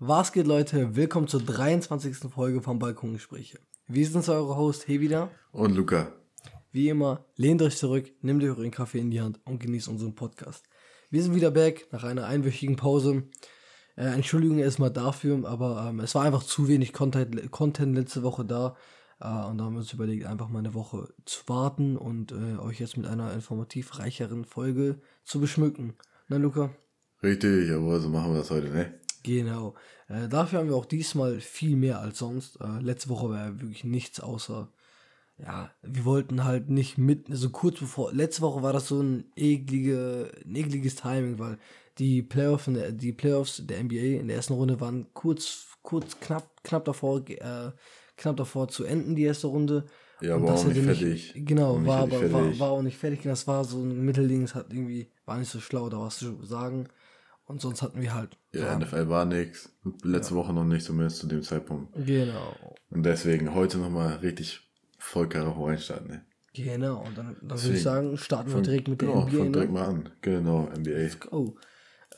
Was geht, Leute? Willkommen zur 23. Folge von Balkongespräche. Wir sind eure Host, Hey wieder. Und Luca. Wie immer, lehnt euch zurück, nehmt euch euren Kaffee in die Hand und genießt unseren Podcast. Wir sind wieder back nach einer einwöchigen Pause. Äh, Entschuldigung erstmal dafür, aber ähm, es war einfach zu wenig Content, Content letzte Woche da. Äh, und da haben wir uns überlegt, einfach mal eine Woche zu warten und äh, euch jetzt mit einer informativ reicheren Folge zu beschmücken. Na, Luca? Richtig, jawohl, so machen wir das heute, ne? Genau. Äh, dafür haben wir auch diesmal viel mehr als sonst. Äh, letzte Woche war ja wirklich nichts außer, ja, wir wollten halt nicht mit, so also kurz bevor, letzte Woche war das so ein, eklige, ein ekliges Timing, weil die, Playoff der, die Playoffs der NBA in der ersten Runde waren kurz, kurz knapp, knapp davor, äh, knapp davor zu enden, die erste Runde. Ja, aber auch nicht fertig. Genau, war, aber, war, war auch nicht fertig. Das war so ein Mittelding, es hat irgendwie, war nicht so schlau, da was zu sagen. Und sonst hatten wir halt. Ja, ja. NFL war nichts. Letzte ja. Woche noch nicht, zumindest zu dem Zeitpunkt. Genau. Und deswegen heute nochmal richtig voll Karacho reinstarten, ne? Genau, und dann, dann würde ich sagen, starten wir direkt mit genau, der NBA. Fang direkt ne? mal an. Genau, NBA. Let's go.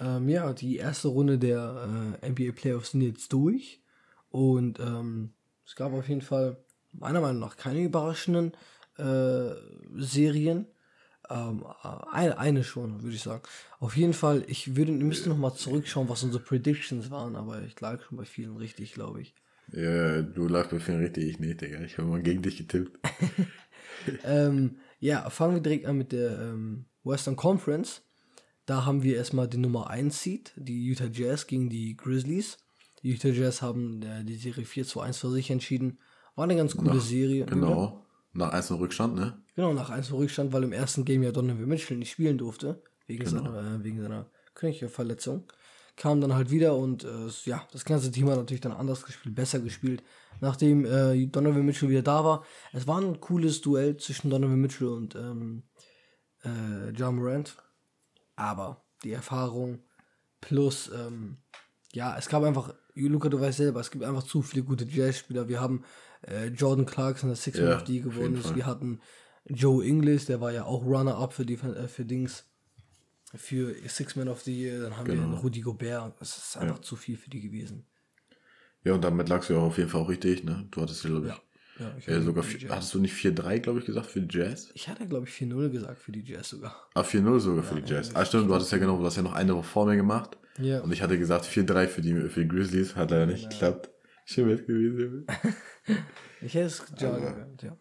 Ähm, ja, die erste Runde der äh, NBA Playoffs sind jetzt durch. Und ähm, es gab auf jeden Fall meiner Meinung nach keine überraschenden äh, Serien. Ähm, eine, eine schon, würde ich sagen. Auf jeden Fall, ich würde, wir müssten nochmal zurückschauen, was unsere Predictions waren, aber ich lag schon bei vielen richtig, glaube ich. Ja, du lagst bei vielen richtig, ich nicht, Digga. Ich habe mal gegen dich getippt. ähm, ja, fangen wir direkt an mit der ähm, Western Conference. Da haben wir erstmal den Nummer 1 Seed, die Utah Jazz gegen die Grizzlies. Die Utah Jazz haben äh, die Serie 4 zu 1 für sich entschieden. War eine ganz coole Serie. Genau. Nach 1 Rückstand, ne? Genau, nach 1 Rückstand, weil im ersten Game ja Donovan Mitchell nicht spielen durfte. Wegen genau. seiner, äh, wegen seiner Knöchelverletzung. Kam dann halt wieder und äh, ja, das ganze Team hat natürlich dann anders gespielt, besser gespielt, nachdem äh, Donovan Mitchell wieder da war. Es war ein cooles Duell zwischen Donovan Mitchell und ähm, äh, John Morant. Aber die Erfahrung plus, ähm, ja, es gab einfach, Luca, du weißt selber, es gibt einfach zu viele gute Jazzspieler. Wir haben äh, Jordan Clarkson, der Six Man ja, of the geworden ist. Wir hatten Joe Inglis, der war ja auch Runner-Up für, äh, für Dings, für Six Man of the Year. Dann haben genau. wir Rudy Gobert. Das ist einfach ja. zu viel für die gewesen. Ja, und damit lagst du ja auf jeden Fall auch richtig, ne? Du hattest ja, glaube ich, ja, ich ja, sogar, hattest du nicht 4-3, glaube ich, gesagt für die Jazz? Ich hatte, glaube ich, 4-0 gesagt für die Jazz sogar. Ah, 4-0 sogar für die Jazz. Ah, stimmt, du hattest ja genau, du hast ja noch eine Woche vor mir gemacht. Ja. Und ich hatte gesagt 4-3 für die, für die Grizzlies, hat leider nicht geklappt. Schön gewesen. ich hätte es gehabt, ja.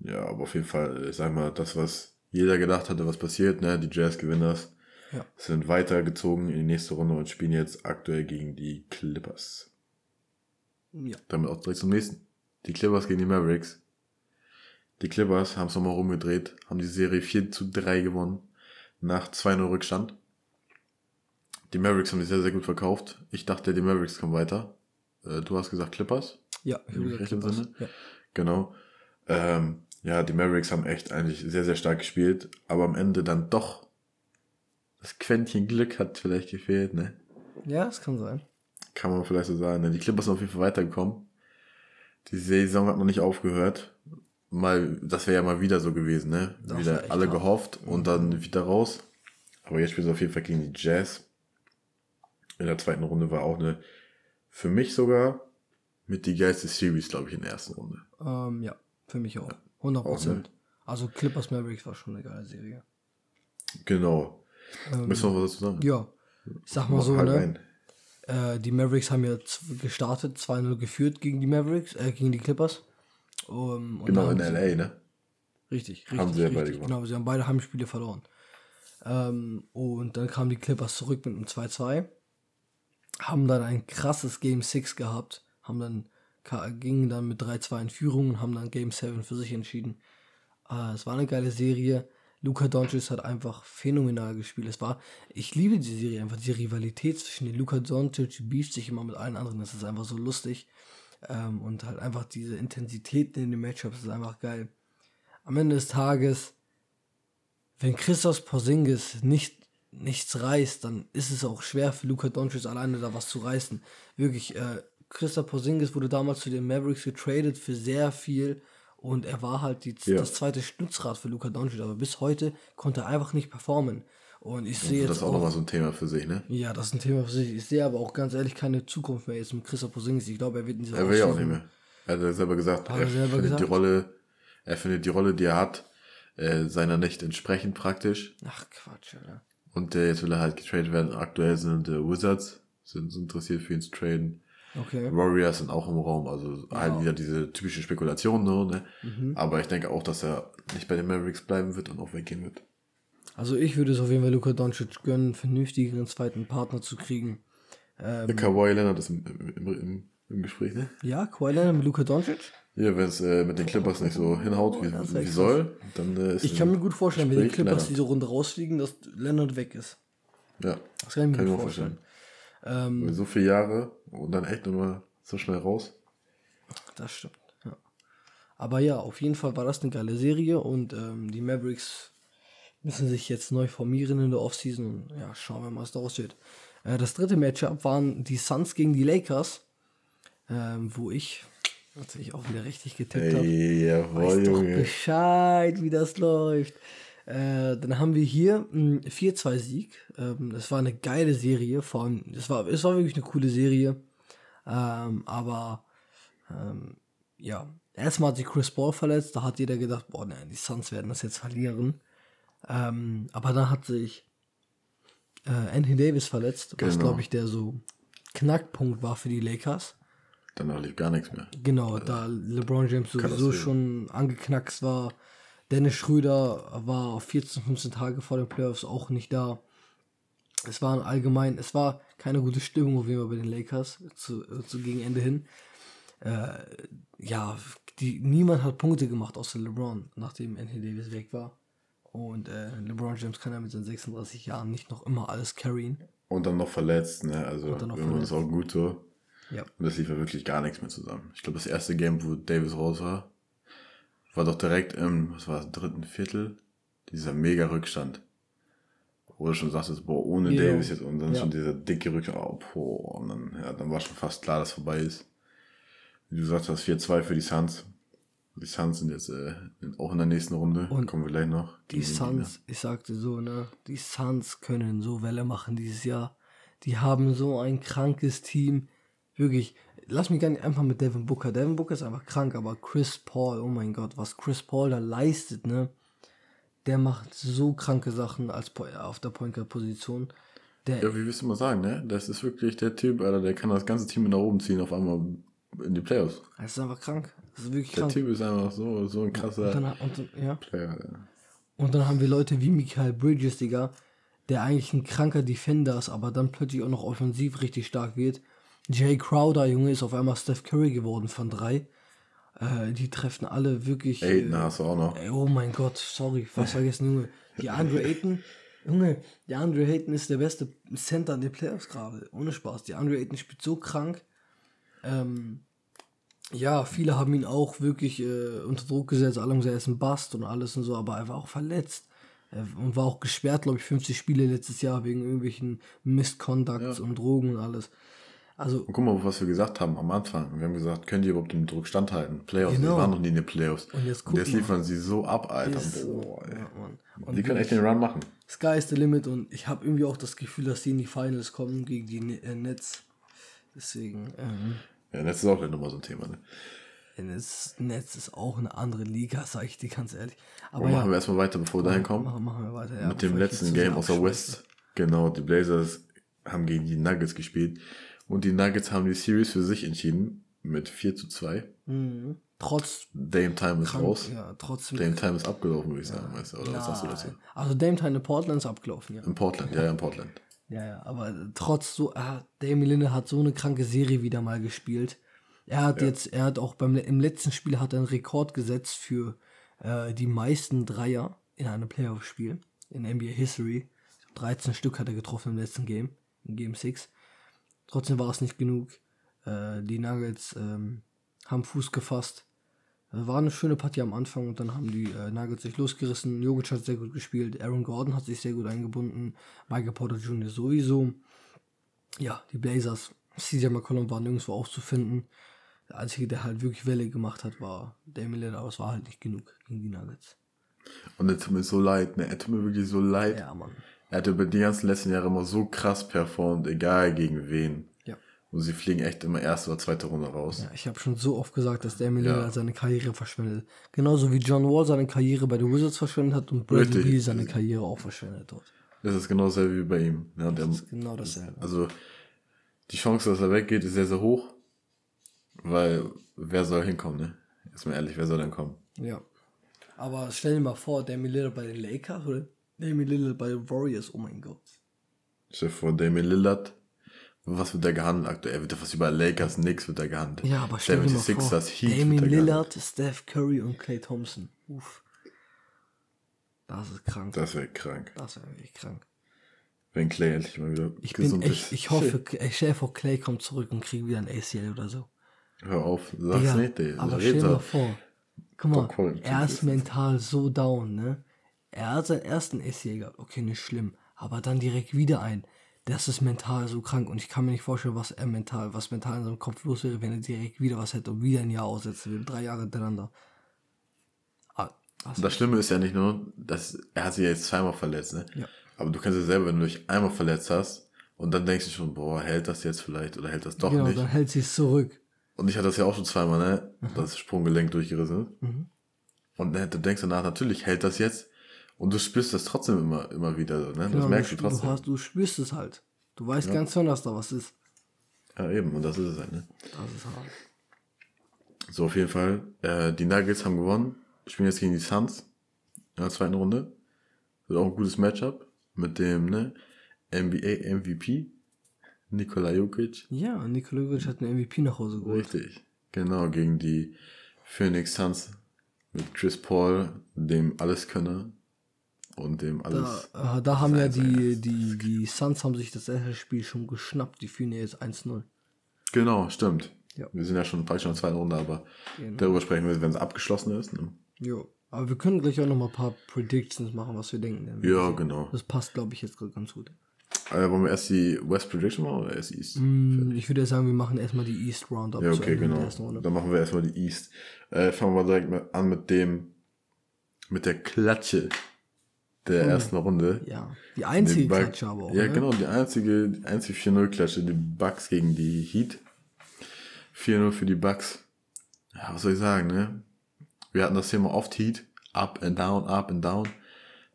Ja, aber auf jeden Fall, ich sag mal, das, was jeder gedacht hatte, was passiert, ne? Die Jazz-Gewinners ja. sind weitergezogen in die nächste Runde und spielen jetzt aktuell gegen die Clippers. Ja. Damit auch direkt zum nächsten. Die Clippers gegen die Mavericks. Die Clippers haben es nochmal rumgedreht, haben die Serie 4 zu 3 gewonnen, nach 2-0 Rückstand. Die Mavericks haben sich sehr, sehr gut verkauft. Ich dachte, die Mavericks kommen weiter. Äh, du hast gesagt Clippers? Ja, ich gesagt Clippers. Sinne. Ja. Genau. Ähm, ja, die Mavericks haben echt eigentlich sehr, sehr stark gespielt, aber am Ende dann doch das Quäntchen Glück hat vielleicht gefehlt, ne? Ja, das kann sein. Kann man vielleicht so sagen. Ne? Die Clippers sind auf jeden Fall weitergekommen. Die Saison hat noch nicht aufgehört. Mal, das wäre ja mal wieder so gewesen, ne? Das wieder alle hart. gehofft und mhm. dann wieder raus. Aber jetzt spielt es auf jeden Fall gegen die Jazz. In der zweiten Runde war auch eine, für mich sogar, mit die geilste Series, glaube ich, in der ersten Runde. Ähm, ja, für mich auch. 100 Prozent. Also Clippers Mavericks war schon eine geile Serie. Genau. Ähm, Müssen wir was dazu sagen? Ja. Ich sag mal Mach so, halt ne? Äh, die Mavericks haben ja gestartet, 2-0 geführt gegen die Mavericks, äh, gegen die Clippers. Um, genau, in LA, ne? Richtig, richtig. Haben sie ja beide gewonnen. Genau, sie haben beide Heimspiele verloren. Ähm, und dann kamen die Clippers zurück mit einem 2-2. Haben dann ein krasses Game 6 gehabt. Haben dann, gingen dann mit 3-2 in Führung und haben dann Game 7 für sich entschieden. Äh, es war eine geile Serie. Luka Doncic hat einfach phänomenal gespielt. Es war, ich liebe die Serie einfach, die Rivalität zwischen den Luka Doncic beeft sich immer mit allen anderen. Das ist einfach so lustig. Ähm, und halt einfach diese Intensität in den Matchups ist einfach geil. Am Ende des Tages, wenn Christos Porzingis nicht nichts reißt, dann ist es auch schwer für Luka Doncic alleine da was zu reißen. Wirklich, äh, Christoph Porzingis wurde damals zu den Mavericks getradet für sehr viel und er war halt die, ja. das zweite Stützrad für Luka Doncic, aber bis heute konnte er einfach nicht performen. Und ich sehe jetzt. Das ist auch, auch nochmal so ein Thema für sich, ne? Ja, das ist ein Thema für sich. Ich sehe aber auch ganz ehrlich keine Zukunft mehr jetzt mit Christoph Porzingis. Ich glaube, er wird in dieser Er will ja auch nicht mehr. Er hat selber gesagt, er, er selber findet gesagt? die Rolle, er findet die Rolle, die er hat, äh, seiner nicht entsprechend praktisch. Ach Quatsch, Alter. Und äh, jetzt will er halt getradet werden. Aktuell sind äh, Wizards sind interessiert für ihn zu traden. Okay. Warriors sind auch im Raum, also ja. halt wieder diese typischen Spekulationen, ne? Mhm. Aber ich denke auch, dass er nicht bei den Mavericks bleiben wird und auch weggehen wird. Also ich würde es auf jeden Fall Luka Doncic gönnen, einen vernünftigeren zweiten Partner zu kriegen. Ähm, Der Kawhi Leonard ist im, im, im, im, Gespräch, ne? Ja, Kawhi Leonard mit Luka Doncic. Ja, wenn es äh, mit den Clippers nicht so hinhaut, wie, wie soll, dann äh, ist Ich kann mir gut vorstellen, Gespräch wenn die Clippers Leonard. diese Runde rausfliegen, dass Leonard weg ist. Ja, das kann ich mir kann gut vorstellen. vorstellen. Ähm, so viele Jahre und dann echt nochmal so schnell raus. Das stimmt, ja. Aber ja, auf jeden Fall war das eine geile Serie und ähm, die Mavericks müssen sich jetzt neu formieren in der Offseason. Ja, schauen wir mal, was daraus wird. Äh, das dritte Matchup waren die Suns gegen die Lakers, ähm, wo ich natürlich auch wieder richtig getippt habe. Hey, jawohl, Weiß doch Bescheid, wie das läuft. Äh, dann haben wir hier einen 4-2-Sieg. Ähm, das war eine geile Serie. Vor allem, es war, es war wirklich eine coole Serie. Ähm, aber ähm, ja, erstmal hat sich Chris Paul verletzt. Da hat jeder gedacht, boah, nein, die Suns werden das jetzt verlieren. Ähm, aber dann hat sich äh, Anthony Davis verletzt, genau. was glaube ich der so Knackpunkt war für die Lakers. Danach lief gar nichts mehr. Genau, also, da LeBron James sowieso schon angeknackst war. Dennis Schröder war 14, 15 Tage vor den Playoffs auch nicht da. Es war allgemein, es war keine gute Stimmung auf jeden Fall bei den Lakers zu, zu gegen Ende hin. Äh, ja, die, niemand hat Punkte gemacht außer LeBron, nachdem Anthony Davis weg war. Und äh, LeBron James kann ja mit seinen 36 Jahren nicht noch immer alles carryen. Und dann noch verletzt, ne? Also irgendwann ist auch gut so. Ja. Und das lief ja wirklich gar nichts mehr zusammen. Ich glaube, das erste Game, wo Davis raus war, war doch direkt im, was war das, dritten Viertel, dieser mega Rückstand. Wo du schon sagtest, boah, ohne ja. Davis jetzt und dann ja. schon dieser dicke Rückstand, oh, boah, und dann, ja, dann war schon fast klar, dass vorbei ist. Wie du gesagt hast, 4-2 für die Suns. Die Suns sind jetzt äh, auch in der nächsten Runde. Und kommen wir gleich noch. Die Suns, ich sagte so, ne, die Suns können so Welle machen dieses Jahr. Die haben so ein krankes Team. Wirklich, lass mich gar nicht einfach mit Devin Booker. Devin Booker ist einfach krank, aber Chris Paul, oh mein Gott, was Chris Paul da leistet, ne? Der macht so kranke Sachen als auf der Point Guard Position. Der ja, wie willst du mal sagen, ne? Das ist wirklich der Typ, Alter, der kann das ganze Team nach oben ziehen, auf einmal in die Playoffs. Das ist einfach krank. Das ist wirklich der krank. Typ ist einfach so, so ein krasser und dann, und, ja. Player. Ja. Und dann haben wir Leute wie Michael Bridges, Digga, der eigentlich ein kranker Defender ist, aber dann plötzlich auch noch offensiv richtig stark wird. Jay Crowder, Junge, ist auf einmal Steph Curry geworden von drei. Äh, die treffen alle wirklich. Aiden äh, hast du auch noch. Ey, oh mein Gott, sorry, was vergessen, Junge. Die Andre Ayton, Junge, der Andre Ayton ist der beste Center in den Playoffs gerade. Ohne Spaß. Die Andre Ayton spielt so krank. Ähm, ja, viele haben ihn auch wirklich äh, unter Druck gesetzt. Alle haben gesagt, er ist ein Bast und alles und so, aber er war auch verletzt. und war auch gesperrt, glaube ich, 50 Spiele letztes Jahr wegen irgendwelchen Misconducts ja. und Drogen und alles. Also, und guck mal, was wir gesagt haben am Anfang. Wir haben gesagt, können die überhaupt dem Druck standhalten? Playoffs, genau. die waren noch nie in den Playoffs. Und jetzt, und jetzt liefern sie so ab, Alter. Boah, ja, die können echt den Run machen. Sky is the limit und ich habe irgendwie auch das Gefühl, dass sie in die Finals kommen gegen die äh, Nets. Deswegen. Ähm, ja, Netz ist auch nochmal so ein Thema, ne? Netz, Netz ist auch eine andere Liga, sag ich dir ganz ehrlich. Aber ja, machen wir erstmal weiter, bevor wir dahin kommen. Machen, machen wir weiter, ja. Mit dem letzten Game aus der West. Genau, die Blazers haben gegen die Nuggets gespielt. Und die Nuggets haben die Series für sich entschieden mit 4 zu 2. Mhm. Trotz Dame Time ist krank, raus. Ja, trotzdem. Dame Time ist abgelaufen, würde ich sagen, ja. weißt du, oder ja, was sagst du dazu? Also Dame Time in Portland ist abgelaufen, ja. In Portland, ja, ja, in Portland. Ja, ja, aber trotz so, ah, Dame Lillard hat so eine kranke Serie wieder mal gespielt. Er hat ja. jetzt, er hat auch beim im letzten Spiel hat er einen Rekord gesetzt für äh, die meisten Dreier in einem Playoff-Spiel in NBA History. 13 Stück hat er getroffen im letzten Game, in Game 6. Trotzdem war es nicht genug. Äh, die Nuggets ähm, haben Fuß gefasst. Äh, war eine schöne Partie am Anfang und dann haben die äh, Nuggets sich losgerissen. Jokic hat sehr gut gespielt. Aaron Gordon hat sich sehr gut eingebunden. Michael Porter Jr. sowieso. Ja, die Blazers. CJ McCollum war nirgendwo aufzufinden. Der einzige, der halt wirklich Welle gemacht hat, war Damian Lillard, aber es war halt nicht genug gegen die Nuggets. Und er tut mir so leid, ne? Er tut mir wirklich so leid. Ja, Mann. Er hat über die ganzen letzten Jahre immer so krass performt, egal gegen wen. Ja. Und sie fliegen echt immer erste oder zweite Runde raus. Ja, ich habe schon so oft gesagt, dass Damian Ja. Lillard seine Karriere verschwendet. Genauso wie John Wall seine Karriere bei den Wizards verschwendet hat und Bradley. Beal seine Karriere auch verschwendet hat. Das ist genau dasselbe wie bei ihm. Ja, er, Das ist genau dasselbe. also die Chance, dass er weggeht, ist sehr, sehr hoch. Weil wer soll hinkommen, ne? Ist mal ehrlich, wer soll denn kommen? Ja. Aber stell dir mal vor, Damian Lillard bei den Lakers oder Damian Lillard bei Warriors, oh mein Gott. Stell dir vor, Damian Lillard, was wird der gehandelt aktuell? Wird was über Lakers, nix wird der gehandelt. Ja, aber stell dir mal vor, 76ers, Heat der Lillard, Steph Curry und Clay Thompson. Uff. Das ist krank. Das wäre krank. Das wäre wirklich krank. Wenn Clay endlich mal wieder Ich bin gesund echt, ist. ich hoffe, ich stell vor, Clay kommt zurück und kriegt wieder ein ACL oder so. Hör auf, sag's Digga, nicht, ey. aber stell dir mal vor, guck mal, er ist. mental so down, ne? Er hat seinen ersten ACL gehabt, okay, nicht schlimm, aber dann direkt wieder ein. Das ist mental so krank und ich kann mir nicht vorstellen, was er mental, was mental in seinem Kopf los wäre, wenn er direkt wieder was hätte und wieder ein Jahr aussetzen würde, drei Jahre hintereinander. Ah, also, Das Schlimme ist ja nicht nur, dass er hat sich ja jetzt zweimal verletzt, ne? Ja. Aber du kannst ja selber, wenn du dich einmal verletzt hast und dann denkst du schon, boah, hält das jetzt vielleicht oder hält das doch genau, nicht. dann hält sie es zurück. Und ich hatte das ja auch schon zweimal, ne? Das Sprunggelenk durchgerissen. Mhm. Und ne, du denkst danach, natürlich hält das jetzt. Und du spürst das trotzdem immer, immer wieder, ne? Das Genau, merkst du du, trotzdem. hast, du spürst es halt. Du weißt ganz genau, dass da was ist. ja, eben, und das ist es halt, ne? Das ist hart. So, auf jeden Fall. Äh, die Nuggets haben gewonnen. Spielen jetzt gegen die Suns in der zweiten Runde. Wird auch ein gutes Matchup mit dem ne, NBA MVP Nikola Jokic. Ja, Nikola Jokic hat einen MVP nach Hause geholt. Richtig. Genau, gegen die Phoenix Suns mit Chris Paul, dem Alleskönner und dem Da, alles. äh, da haben ja die, die, die Suns haben sich das erste Spiel schon geschnappt. Die führen ja jetzt 1-0. Genau, stimmt. Ja. Wir sind ja schon falsch in der zweiten Runde, aber Genau. darüber sprechen wir, wenn es abgeschlossen ist. Ne? Jo. Aber wir können gleich auch noch mal ein paar Predictions machen, was wir denken. Ja, genau. Das passt, glaube ich, jetzt gerade ganz gut. Äh, wollen wir erst die West Prediction machen oder erst die East? Hm, Ich würde sagen, wir machen erstmal die East Roundup. Ja, okay, genau. Dann machen wir erstmal die East. Äh, fangen wir direkt mal an mit dem, mit der Klatsche der ersten Runde. Ja, die einzige Klatsche aber auch. Ja, ne? genau, die einzige, die einzige 4-0-Klatsche, die Bucks gegen die Heat. 4-0 für die Bucks. Ja, was soll ich sagen, ne? Wir hatten das Thema oft Heat. Up and down, up and down.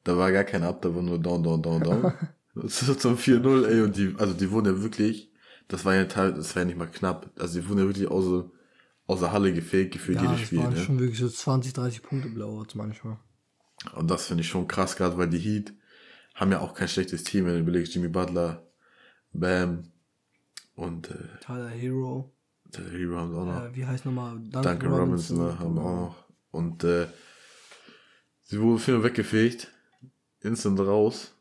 Da war gar kein Up, da war nur down, down, down, down. zum 4-0, ey, und die, also die wurden ja wirklich, das war ja Teil, das war ja nicht mal knapp. Also die wurden ja wirklich außer, außer Halle gefegt, gefühlt Ja, jedes Spiel, waren ne? schon wirklich so 20, 30 Punkte Blowouts manchmal. Und das finde ich schon krass, gerade weil die Heat haben ja auch kein schlechtes Team, wenn du überlegst, Jimmy Butler, Bam und äh, Tyler Hero. der Hero haben auch noch. Äh, wie heißt nochmal? Duncan, Duncan Robinson ne, haben wir auch noch. Und äh, sie wurde viel weggefegt, instant raus.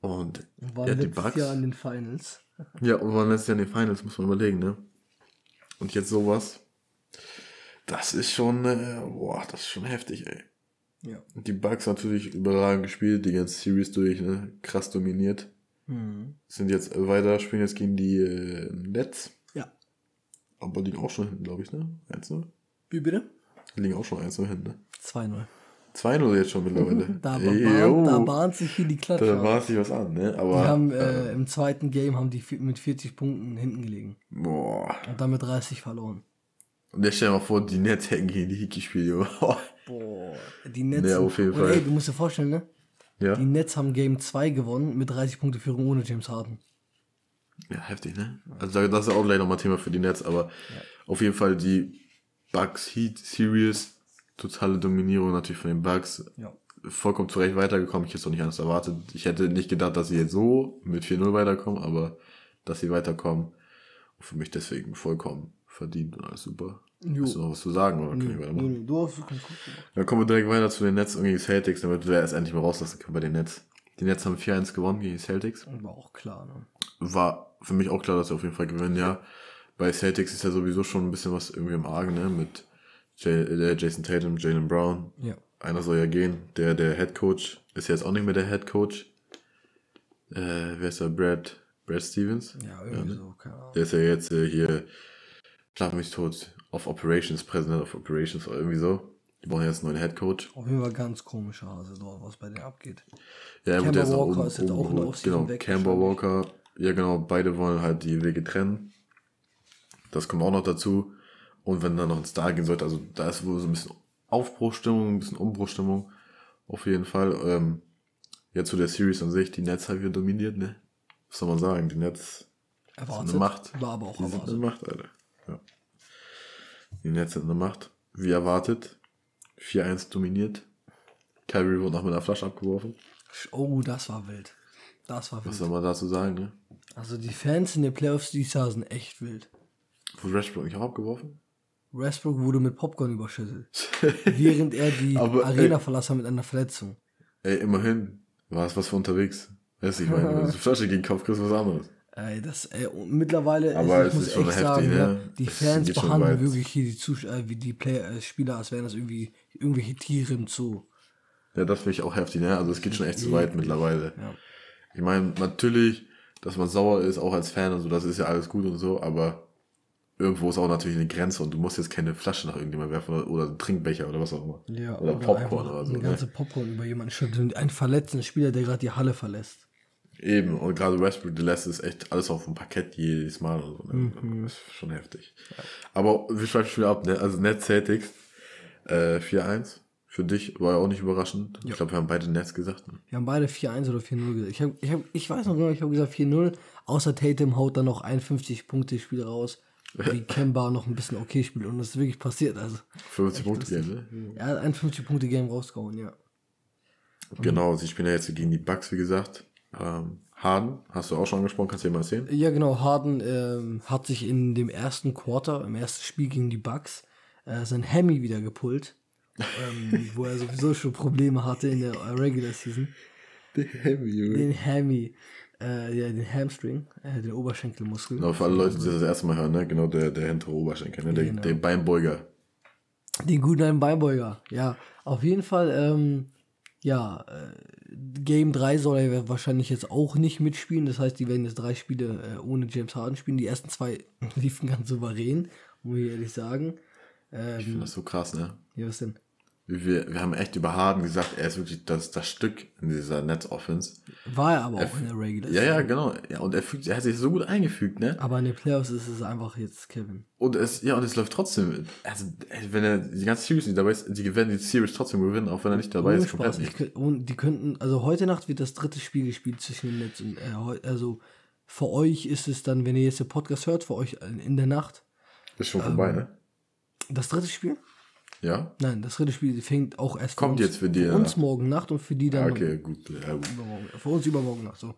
Und Und waren ja, die letztes Bucks. Jahr in den Finals. Ja, und waren letztes Jahr in den Finals, muss man überlegen, ne? Und jetzt sowas. Das ist schon, äh, boah, das ist schon heftig, ey. Ja. Die Bucks natürlich überragend gespielt, die ganze Series durch, ne? Krass dominiert. Mhm. Sind jetzt weiter, spielen jetzt gegen die äh, Nets. Ja. Aber liegen auch schon hinten, glaube ich, ne? 1-0. Wie bitte? Liegen auch schon 1-0 hinten, ne? 2-0. 2-0 jetzt schon mittlerweile. Da, Ey, bahnt, da bahnt sich hier die Klatsche. Da war sich was an, ne? Die Aber. haben äh, im zweiten Game haben die mit 40 Punkten hinten gelegen. boah. Und dann mit 30 verloren. Und jetzt stell dir mal vor, die Nets hätten gegen die Heat gespielt, Junge. Boah, die Nets. Ja, auf jeden und Fall. ey, du musst dir vorstellen, ne? ja? Die Nets haben Game 2 gewonnen mit 30 Punkte Führung ohne James Harden. Ja, heftig, ne? Also das ist auch gleich nochmal Thema für die Nets, aber auf jeden Fall die Bucks Heat Series, totale Dominierung natürlich von den Bucks. Ja. Vollkommen zurecht weitergekommen. Ich hätte es auch nicht anders erwartet. Ich hätte nicht gedacht, dass sie jetzt so mit 4-0 weiterkommen, aber dass sie weiterkommen. Und für mich deswegen vollkommen verdient und alles super. Jo. Hast du noch was zu sagen oder kann ich weitermachen? Nee, nee, du hast ganz gut gemacht. Dann kommen wir direkt weiter zu den Nets und gegen die Celtics, damit wir erst endlich mal rauslassen können bei den Nets. Die Nets haben 4-1 gewonnen gegen die Celtics. War auch klar, ne? War für mich auch klar, dass sie auf jeden Fall gewinnen, ja. Bei Celtics ist ja sowieso schon ein bisschen was irgendwie im Argen, ne? Mit J äh, Jason Tatum, Jalen Brown. Ja. Einer soll ja gehen. Der, der Head Coach ist jetzt auch nicht mehr der Head Coach. Äh, wer ist der? Brad, Brad Stevens? Ja, irgendwie so, keine Ahnung. Der ist ja jetzt äh, hier, schlag mich tot, of Operations, President of Operations oder irgendwie so. Die brauchen jetzt einen neuen Headcoach. Auf jeden Fall ganz komischer Hase dort, was bei denen abgeht. Ja, Kemba der ist Walker um, ist jetzt auch Offseason Genau, weg Kemba Walker. Ja, genau, beide wollen halt die Wege trennen. Das kommt auch noch dazu. Und wenn dann noch ein Star gehen sollte, also da ist wohl so ein bisschen Aufbruchstimmung, ein bisschen Umbruchstimmung. Auf jeden Fall. Ähm, jetzt zu der Series an sich, die Nets halt wieder dominiert, ne? Was soll man sagen? Die Nets Erwartet. sind eine Macht. War aber auch Die sind eine erwartet. Macht, Alter. Ja. Die Nets sind eine Macht. Wie erwartet. 4-1 dominiert. Kyrie wurde noch mit einer Flasche abgeworfen. Oh, das war wild. Das war Was wild. soll man dazu sagen, ne? Also die Fans in den Playoffs dieses Jahr sind echt wild. Wurde Westbrook nicht auch abgeworfen? Westbrook wurde mit Popcorn überschüttet, während er die Aber, Arena ey. verlassen hat mit einer Verletzung. Ey, immerhin war es was für unterwegs. Weißt du, ich meine, wenn du Flasche gegen den Kopf kriegst, was anderes. Ey, das, ey, mittlerweile, Aber es ich muss ist echt heftig, sagen, ne? ja, die Es Fans behandeln wirklich hier die Zusch äh, wie die Play äh, Spieler, als wären das irgendwie irgendwelche Tiere im Zoo. Ja, das finde ich auch heftig, ne? Also es geht schon echt zu weit mittlerweile. Ja. Ich meine, natürlich, dass man sauer ist, auch als Fan und so, das ist ja alles gut und so, aber irgendwo ist auch natürlich eine Grenze und du musst jetzt keine Flasche nach irgendjemand werfen oder, oder einen Trinkbecher oder was auch immer. Ja, oder, Popcorn einfach oder so. Eine Ne? ganze Popcorn über jemanden schütteln. Ein verletzter Spieler, der gerade die Halle verlässt. Eben, und gerade Westbrook, der lässt es echt alles auf dem Parkett jedes Mal und so. Ne? Mhm. Das ist schon heftig. Aber wir schreiben schon ab, ne? Also Net Celtics, äh, 4-1. Für dich war ja auch nicht überraschend. Ich glaube, wir haben beide Nets gesagt. Ne? Wir haben beide 4-1 oder 4-0 gesagt. Ich, hab, ich, hab, ich weiß noch genau, ich habe gesagt 4-0. Außer Tatum haut dann noch 51 Punkte Spiel raus. Wie Kemba noch ein bisschen okay spielt. Und das ist wirklich passiert. Also, 50 Punkte Game, ne? er hat 51 Punkte Game rausgehauen, ja. Genau, sie spielen ja jetzt gegen die Bucks, wie gesagt. Ähm, Harden, hast du auch schon angesprochen, kannst du dir mal erzählen? Ja, genau. Harden ähm, hat sich in dem ersten Quarter, im ersten Spiel gegen die Bucks, äh, sein Hemi wieder gepullt. ähm, wo er sowieso schon Probleme hatte in der Regular Season. Den Hemi, äh, ja, den Hamstring, äh, den Oberschenkelmuskel. Genau, für alle Leute, die das das erste Mal hören, ne? Genau, der, der hintere Oberschenkel, ne? Der, Genau. der Beinbeuger. Den guten alten Beinbeuger. Ja, auf jeden Fall, ähm, ja, äh, Game 3 soll er wahrscheinlich jetzt auch nicht mitspielen. Das heißt, die werden jetzt drei Spiele äh, ohne James Harden spielen. Die ersten zwei liefen ganz souverän, muss ich ehrlich sagen. Ich Ähm, finde das so krass, ne? ja, was denn? Wir, wir haben echt über Harden gesagt, er ist wirklich das, das Stück in dieser Netz-Offense. War er aber auch in der Regular Ja, Season. ja, genau. Ja, und er, fügt, er hat sich so gut eingefügt, ne? Aber in den Playoffs ist es einfach jetzt Kevin. Und es, ja, und es läuft trotzdem. Also, wenn er die ganze Series nicht dabei ist, die werden die Series trotzdem gewinnen, auch wenn er nicht dabei Ohne ist, Spaß. Ich, nicht. und die könnten, also heute Nacht wird das dritte Spiel gespielt zwischen den Nets und, äh, also für euch ist es dann, wenn ihr jetzt den Podcast hört, für euch in der Nacht, Ist schon vorbei, ne? das dritte Spiel? Ja? Nein, das dritte Spiel fängt auch erst Kommt für uns, jetzt für die, Für ja. uns morgen Nacht und für die dann Okay, gut. Ja, gut. übermorgen. Für uns übermorgen Nacht. So.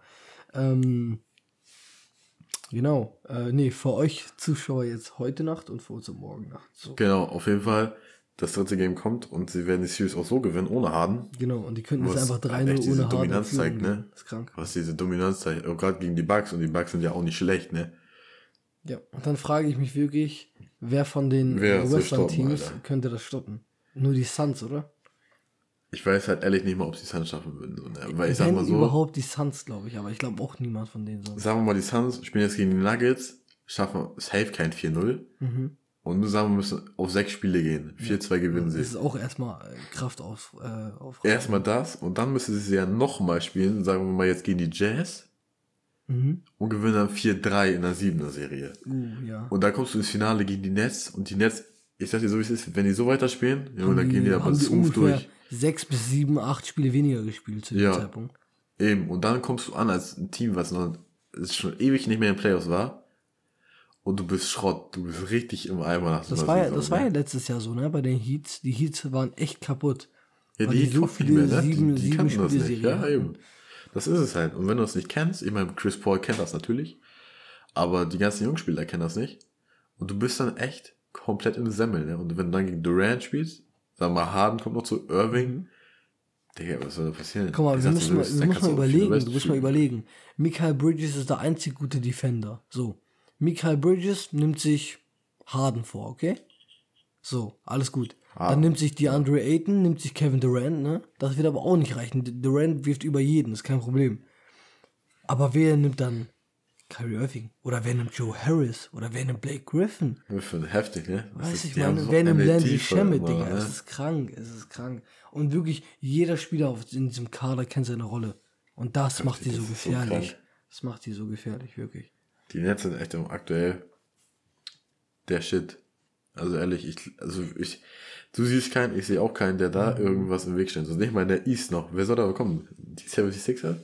Ähm, genau. Äh, nee, für euch Zuschauer jetzt heute Nacht und für uns Morgen Nacht. So. Genau, auf jeden Fall. Das dritte Game kommt und sie werden die Series auch so gewinnen, ohne Harden. Genau, und die könnten jetzt Was einfach 3-0 echt ohne diese Harden Dominanz zeigt, ne? Das ist krank. Was diese Dominanz zeigt, auch gerade gegen die Bucks und die Bucks sind ja auch nicht schlecht, ne? Ja, und dann frage ich mich wirklich, wer von den Wer äh, soll Western-Teams stoppen, Alter? könnte das stoppen? Nur die Suns, oder? Ich weiß halt ehrlich nicht mal, ob sie es schaffen würden. So, ne? Weil ich sag mal so, überhaupt die Suns, glaube ich, aber ich glaube auch niemand von denen sonst. sagen wir mal, die Suns spielen jetzt gegen die Nuggets, schaffen safe kein 4-0. Mhm. Und nur sagen wir müssen auf sechs Spiele gehen. 4-2 gewinnen Das sie. ist auch erstmal äh, Kraft auf, äh, auf Erstmal das und dann müssen sie sie ja nochmal spielen, sagen wir mal jetzt gegen die Jazz Mhm. und gewinnen dann 4-3 in der 7er Serie. Uh, ja. Und dann kommst du ins Finale gegen die Nets und die Nets, ich sag dir so wie es ist, wenn die so weiterspielen, Haben dann gehen die aber haben smooth ungefähr durch. Sechs bis sieben, acht Spiele weniger gespielt zu dem Ja. Zeitpunkt. Eben. Und dann kommst du an als ein Team, was noch schon ewig nicht mehr in den Playoffs war. Und du bist Schrott. Du bist richtig im Eimer nach Das war, ja, Saison, das war ja letztes Jahr so, ne? Bei den Heats. Die Heats waren echt kaputt. Ja, die, die die so viele nicht mehr, ne? sieben- die, die sieben das nicht. Ja, eben. Das ist es halt. Und wenn du es nicht kennst, ich meine, Chris Paul kennt das natürlich, aber die ganzen Jungspieler kennen das nicht. Und du bist dann echt komplett in der Semmel, ne? Und wenn du dann gegen Durant spielst, wir mal, Harden kommt noch zu Irving, Digga, was soll da passieren? Mhm. Guck mal, wir sag müssen mal, wir müssen mal überlegen, du musst mal überlegen. Michael Bridges ist der einzig gute Defender. So. Michael Bridges nimmt sich Harden vor, okay? So, alles gut. Dann Harden, nimmt sich DeAndre Ayton, nimmt sich Kevin Durant, ne? Das wird aber auch nicht reichen. Durant wirft über jeden, ist kein Problem. Aber wer nimmt dann Kyrie Irving. Oder wer nimmt Joe Harris? Oder wer nimmt Blake Griffin? Griffin, heftig, ne? Das Weiß ist- ich die meine, so wer nimmt Landry Shamet, Digga? ne? Es ist krank, es ist krank. Und wirklich, jeder Spieler auf, in diesem Kader kennt seine Rolle. Und das macht die so so gefährlich. krank. das macht die so gefährlich, wirklich. Die Nets sind echt aktuell der Shit. Also ehrlich, ich, also ich, du siehst keinen, ich sehe auch keinen, der Mhm. da irgendwas im Weg steht. So nicht mal der East noch. Wer soll da kommen? Die 76er?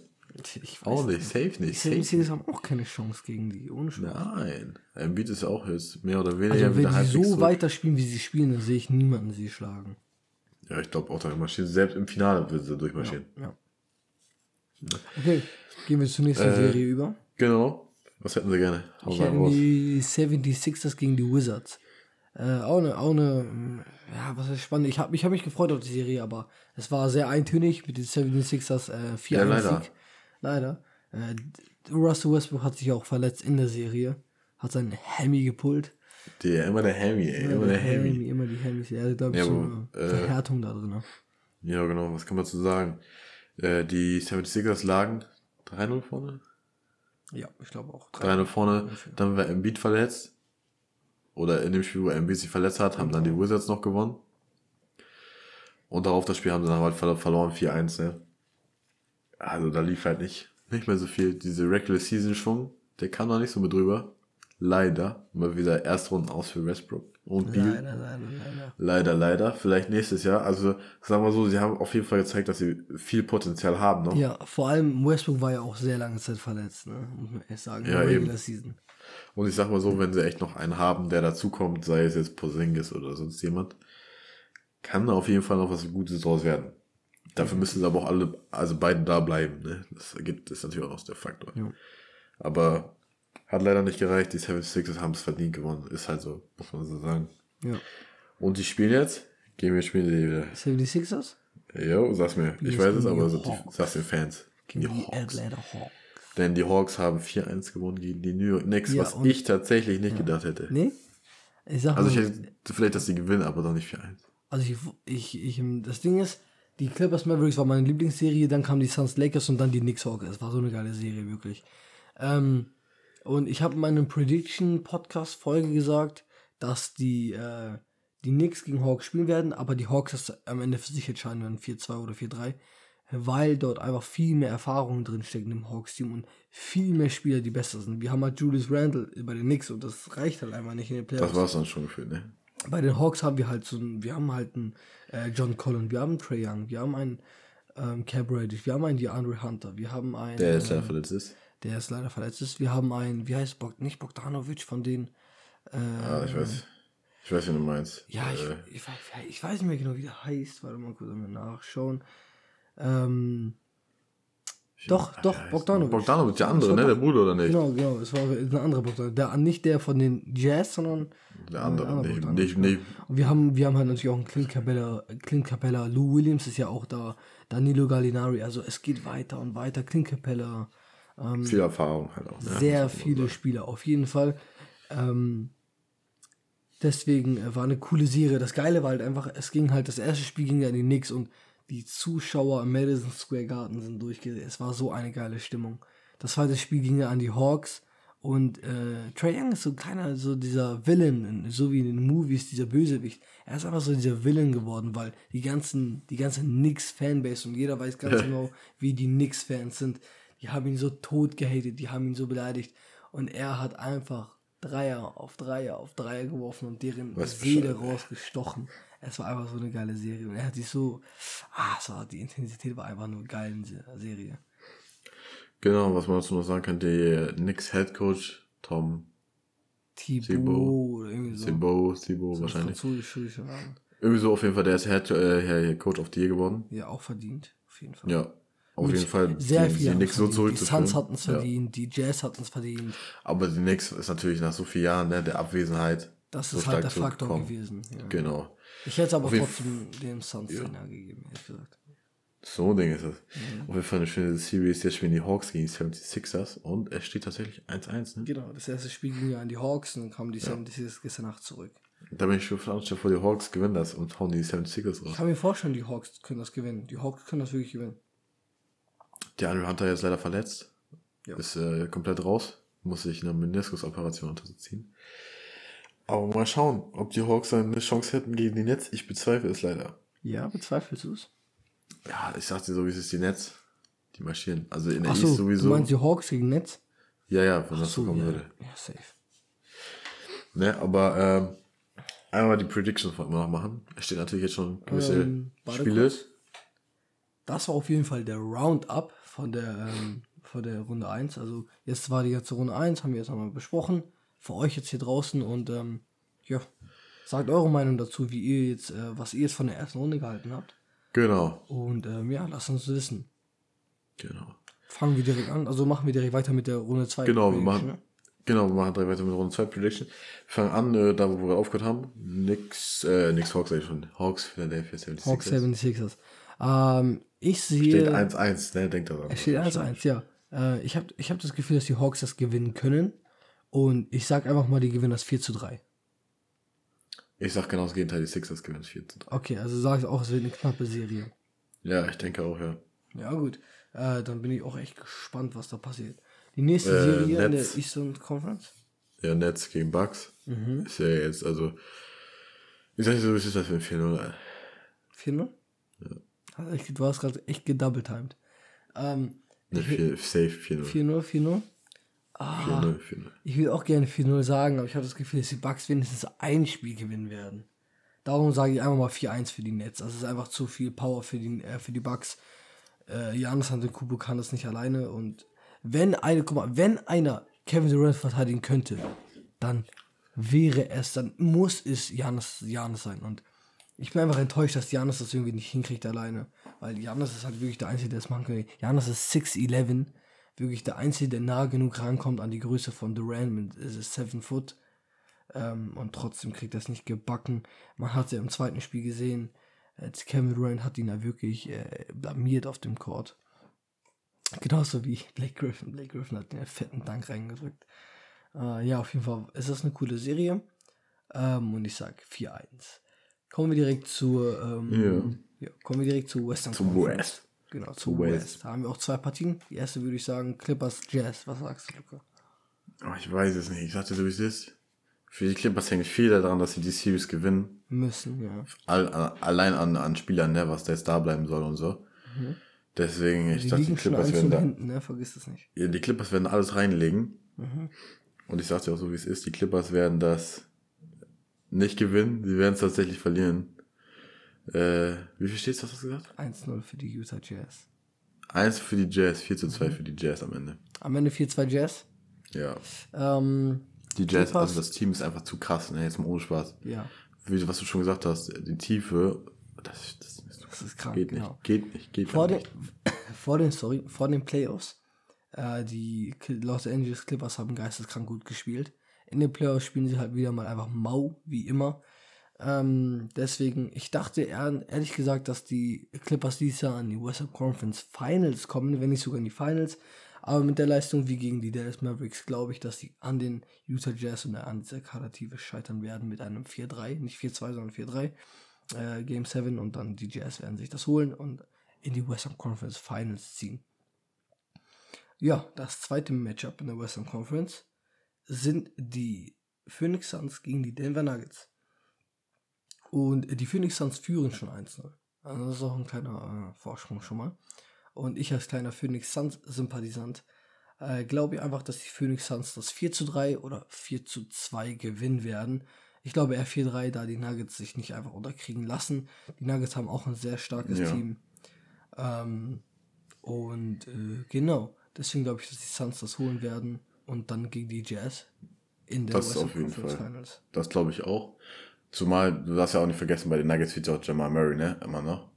Ich Auch nicht, safe Die nicht. Safe 76 haben auch keine Chance gegen die, ohne Chance. Nein. Embiid ist ja auch jetzt mehr oder weniger Also wenn die so zurück. weiterspielen, wie sie spielen, dann sehe ich niemanden sie schlagen. Ja, ich glaube auch, da marschieren selbst im Finale wird sie durchmarschieren. Ja. Okay, gehen wir zur nächsten Äh, Serie über. Genau. Was hätten sie gerne? Hau Ich hätte die 76ers gegen die Wizards. Äh, auch eine, auch eine, ja, was ist spannend. Ich habe ich hab mich gefreut auf die Serie, aber es war sehr eintönig mit den 76ers äh, 4 Ja, leider. Sieg. Leider. Äh, Russell Westbrook hat sich auch verletzt in der Serie. Hat seinen Hemi gepullt. Der, immer der Hammy, ey. Immer der Hammy. Immer die hat, glaube ich, Ja, so eine äh, Verhärtung da drin. Ja, genau. Was kann man zu sagen? Äh, die 76ers lagen 3-0 vorne. Ja, ich glaube auch. 3-0 vorne. Dann war Embiid verletzt. Oder in dem Spiel, wo Embiid sich verletzt hat, haben dann die Wizards noch gewonnen. Und darauf das Spiel haben sie dann halt verlo- verloren, 4-1, ne? Also da lief halt nicht, nicht mehr so viel. Diese Regular Season Schwung, der kam da nicht so mit drüber. Leider. Mal wieder Erstrunden aus für Westbrook und Beal. Leider, leider, leider. Leider, leider. Vielleicht nächstes Jahr. Also, sagen wir so, sie haben auf jeden Fall gezeigt, dass sie viel Potenzial haben noch. Ja, vor allem Westbrook war ja auch sehr lange Zeit verletzt, ne? Muss man echt sagen. Ja, eben. Regular Season. Und ich sag mal so, wenn sie echt noch einen haben, der dazukommt, sei es jetzt Posingis oder sonst jemand, kann auf jeden Fall noch was Gutes draus werden. Dafür müssen sie aber auch alle, also beide da bleiben, ne? Das ergibt, ist natürlich auch noch der Faktor. Ja. Aber hat leider nicht gereicht. Die 76ers haben es verdient gewonnen. Ist halt so, muss man so sagen. Ja. Und die spielen jetzt? Gehen wir spielen die wieder. 76ers Jo, sag's mir. Ich weiß es, aber so die, sag's den Fans. gegen Die die, Hawks. Atlanta Hawks. Denn die Hawks haben 4-1 gewonnen gegen die New York Knicks, Ja, was ich tatsächlich nicht gedacht hätte. Nee? Ich sag Also ich hätte vielleicht, dass sie gewinnen, aber doch nicht 4-1. also ich, ich, ich, das Ding ist, die Clippers Mavericks war meine Lieblingsserie, dann kamen die Suns Lakers und dann die Knicks Hawks. Es war so eine geile Serie, wirklich. Ähm, und ich habe in meinem Prediction-Podcast-Folge gesagt, dass die, äh, die Knicks gegen Hawks spielen werden, aber die Hawks das am Ende für sich entscheiden werden, 4-2 oder 4-3, weil dort einfach viel mehr Erfahrung drinstecken im Hawks-Team und viel mehr Spieler, die besser sind. Wir haben halt Julius Randle bei den Knicks und das reicht halt einfach nicht in den Playoffs Das war's dann schon gefühlt, ne? bei den Hawks haben wir halt so einen, wir haben halt einen äh, John Collin, wir haben einen Trey Young, wir haben einen ähm, Cam Reddish, wir haben einen DeAndre Hunter, wir haben einen, Der jetzt äh, leider verletzt ist. der ist leider verletzt ist, wir haben einen, wie heißt Bog, nicht Bogdanovic von denen, Ah, ich weiß. Ich weiß, wie du meinst. ja, ich, Äh, ich, weiß, ich weiß nicht mehr genau, wie der heißt, warte mal kurz mal nachschauen. Ähm, doch, ach, doch, heißt Bogdanovic. der? Bogdanovic, der andere, ne? Der Bruder oder nicht? Genau, genau, es war ein anderer Bogdanovic, der, nicht der von den Jazz, sondern Der andere, nicht, Bogdanovic, nicht, nicht. Und wir haben, wir haben halt natürlich auch einen Clint Capella, Clint Capella, Lou Williams ist ja auch da, Danilo Gallinari, also es geht weiter und weiter, Clint Capella, Viel Erfahrung halt auch. Ne? sehr man viele sagen. Spieler, auf jeden Fall. Ähm, deswegen äh, war eine coole Serie. Das Geile war halt einfach, es ging halt, das erste Spiel ging ja in die Knicks und die Zuschauer im Madison Square Garden sind durchgedreht. Es war so eine geile Stimmung. Das zweite Spiel ging ja an die Hawks und äh, Trae Young ist so keiner, so dieser Villain, so wie in den Movies, dieser Bösewicht. Er ist einfach so dieser Villain geworden, weil die ganzen, die ganze Knicks-Fanbase und jeder weiß ganz genau, wie die Knicks-Fans sind. Die haben ihn so tot gehatet, die haben ihn so beleidigt. Und er hat einfach Dreier auf Dreier auf Dreier geworfen und deren Seele rausgestochen. Es war einfach so eine geile Serie. Und er hat sich so, ah, es war, die Intensität war einfach nur geil in dieser Serie. Genau, was man dazu noch sagen kann, der Knicks Head Coach, Tom Thibaut, oder irgendwie so. Thibaut So wahrscheinlich. Namen. Irgendwie so auf jeden Fall, der ist Head, äh, Coach of the Year geworden. Ja, auch verdient. Auf jeden Fall. Ja, auf Mit jeden Fall. Sehr die, viel. die Knicks so verdient. Die. Suns hatten es Ja. verdient, die Jazz hatten es verdient. Aber die Knicks ist natürlich nach so vielen Jahren ne, der Abwesenheit. Das so ist halt der Faktor gewesen. Ja. Genau. Ich hätte es aber trotzdem dem Suns Trainer gegeben, ehrlich gesagt. So ein Ding ist es. Mhm. Auf jeden Fall eine schöne Series. Jetzt spielen die Hawks gegen die 76ers und es steht tatsächlich 1-1. Ne? Genau, das erste Spiel ging ja an die Hawks und dann kamen die 76ers gestern Nacht zurück. Da bin ich schon veranstaltet vor, die Hawks gewinnen das und hauen die 76ers Ich raus. kann mir vorstellen, die Hawks können das gewinnen. Die Hawks können das wirklich gewinnen. Der Andrew Hunter jetzt leider verletzt. Ja. Ist äh, komplett raus. muss sich eine Meniskusoperation unterziehen. Aber mal schauen, ob die Hawks eine Chance hätten gegen die Nets. Ich bezweifle es leider. Ja, bezweifelst du es? Ja, ich sagte so, wie es ist die Nets. Die marschieren. Also in der Ach East so, sowieso. du meinst die Hawks gegen Nets? ja, ja, wenn Ach das so, kommen ja. würde. Ja, safe. Ne, aber ähm, einmal die Predictions wollen wir noch machen. Es steht natürlich jetzt schon gewisse Ähm, Spiele. Das war auf jeden Fall der Roundup von der, ähm, von der Runde 1. Also jetzt war die ganze Runde 1, haben wir jetzt nochmal besprochen. Für euch jetzt hier draußen und ähm, ja, sagt eure Meinung dazu, wie ihr jetzt, äh, was ihr jetzt von der ersten Runde gehalten habt. Genau, Und ähm, ja, lasst uns wissen. genau. Fangen wir direkt an, also machen wir direkt weiter mit der Runde 2. Genau, wir machen, genau, wir machen direkt weiter mit Runde 2 Prediction. Wir fangen an, äh, da wo wir aufgehört haben. Nix, äh, nix Hawks sag ich schon. Hawks, Philadelphia 76ers. Hawks 76ers. Ähm, ich sehe. Steht 1-1, ne, denkt daran. Steht 1-1, ja. Äh, ich habe ich hab das Gefühl, dass die Hawks das gewinnen können. Und ich sag einfach mal, die gewinnen das 4 zu 3. Ich sag genau das Gegenteil, die Sixers gewinnen 4 zu 3. Okay, also sag ich auch, es wird eine knappe Serie. Ja, ich denke auch, ja. Ja, gut. Äh, dann bin ich auch echt gespannt, was da passiert. Die nächste Äh, Serie in der. Eastern Conference? Ja, Nets gegen Bucks. Mhm. Ist ja jetzt, also. Ich sag so, wie ist das für ein 4-0? 4-0? Also ich, du hast gerade echt gedoubletimed. Ähm, Ne, vier- safe 4-0. 4-0, 4-0. 4-0, 4-0. Ich will auch gerne 4-0 sagen, aber ich habe das Gefühl, dass die Bucks wenigstens ein Spiel gewinnen werden. Darum sage ich einfach mal 4-1 für die Nets. Das ist einfach zu viel Power für die, äh, für die Bucks. Äh, Janis Antetokounmpo kann das nicht alleine und wenn eine, guck mal, wenn einer Kevin Durant verteidigen könnte, dann wäre es, dann muss es Janis, Janis sein und ich bin einfach enttäuscht, dass Janis das irgendwie nicht hinkriegt alleine, weil Janis ist halt wirklich der Einzige, der es machen kann. Janis ist 6'11, wirklich der Einzige, der nah genug rankommt an die Größe von Durant mit äh, 7 Foot. Ähm, und trotzdem kriegt er es nicht gebacken. Man hat es ja im zweiten Spiel gesehen. Äh, Kevin Durant hat ihn ja wirklich äh, blamiert auf dem Court. Genauso wie Blake Griffin. Blake Griffin hat den fetten Dank reingedrückt. Äh, ja, auf jeden Fall ist das eine coole Serie. Ähm, und ich sag 4-1. Kommen wir direkt zur, ähm, ja. kommen wir direkt zu Western Zum Conference. West. Genau, zu Zu West. West. Da haben wir auch zwei Partien. Die erste würde ich sagen, Clippers Jazz. Was sagst du, Luca? Aber ich weiß es nicht. Ich sagte so, wie es ist. Für die Clippers hängt viel daran, dass sie die Series gewinnen. Müssen, ja. All, allein an, an Spielern, ne, was da jetzt da bleiben soll und so. Deswegen, ich Die dachte, die Clippers werden da. hinten, ne? Vergiss das nicht. Ja, die Clippers werden alles reinlegen. Mhm. Und ich sagte auch so, wie es ist. Die Clippers werden das nicht gewinnen. Sie werden es tatsächlich verlieren. Äh, wie viel steht's, hast du gesagt? 1-0 für die Utah Jazz. Eins für die Jazz, 4 zu Mhm. 2 für die Jazz am Ende. Am Ende 4-2 Jazz. Ja. Ähm, Die Jazz, also das Team ist einfach zu krass, ne? Jetzt mal ohne Spaß. ja, Wie, was du schon gesagt hast, die Tiefe, das, das, das, das ist krank. geht nicht. genau. Geht nicht, geht Vor den, nicht. vor den, sorry, vor den Playoffs, äh, die Los Angeles Clippers haben geisteskrank gut gespielt. In den Playoffs spielen sie halt wieder mal einfach mau, wie immer. Ähm, deswegen, ich dachte ehrlich gesagt, dass die Clippers dieses Jahr an die Western Conference Finals kommen, wenn nicht sogar in die Finals. Aber mit der Leistung wie gegen die Dallas Mavericks glaube ich, dass sie an den Utah Jazz und an dieser Kadertiefe scheitern werden mit einem 4-3, nicht 4-2, sondern 4-3. Äh, Game 7 und dann die Jazz werden sich das holen und in die Western Conference Finals ziehen. Ja, das zweite Matchup in der Western Conference sind die Phoenix Suns gegen die Denver Nuggets. Und die Phoenix Suns führen schon 1-0. Also das ist auch ein kleiner äh, Vorsprung schon mal. Und ich als kleiner Phoenix Suns Sympathisant äh, glaube ich einfach, dass die Phoenix Suns das 4 zu 3 oder 4 zu 2 gewinnen werden. Ich glaube eher 4-3, da die Nuggets sich nicht einfach unterkriegen lassen. Die Nuggets haben auch ein sehr starkes Ja. Team. Ähm, und äh, genau, deswegen glaube ich, dass die Suns das holen werden und dann gegen die Jazz in der Das auf jeden Fall. Finals. Das glaube ich auch. Zumal, du darfst ja auch nicht vergessen, bei den Nuggets fehlt ja auch Jamal Murray, ne? Immer noch.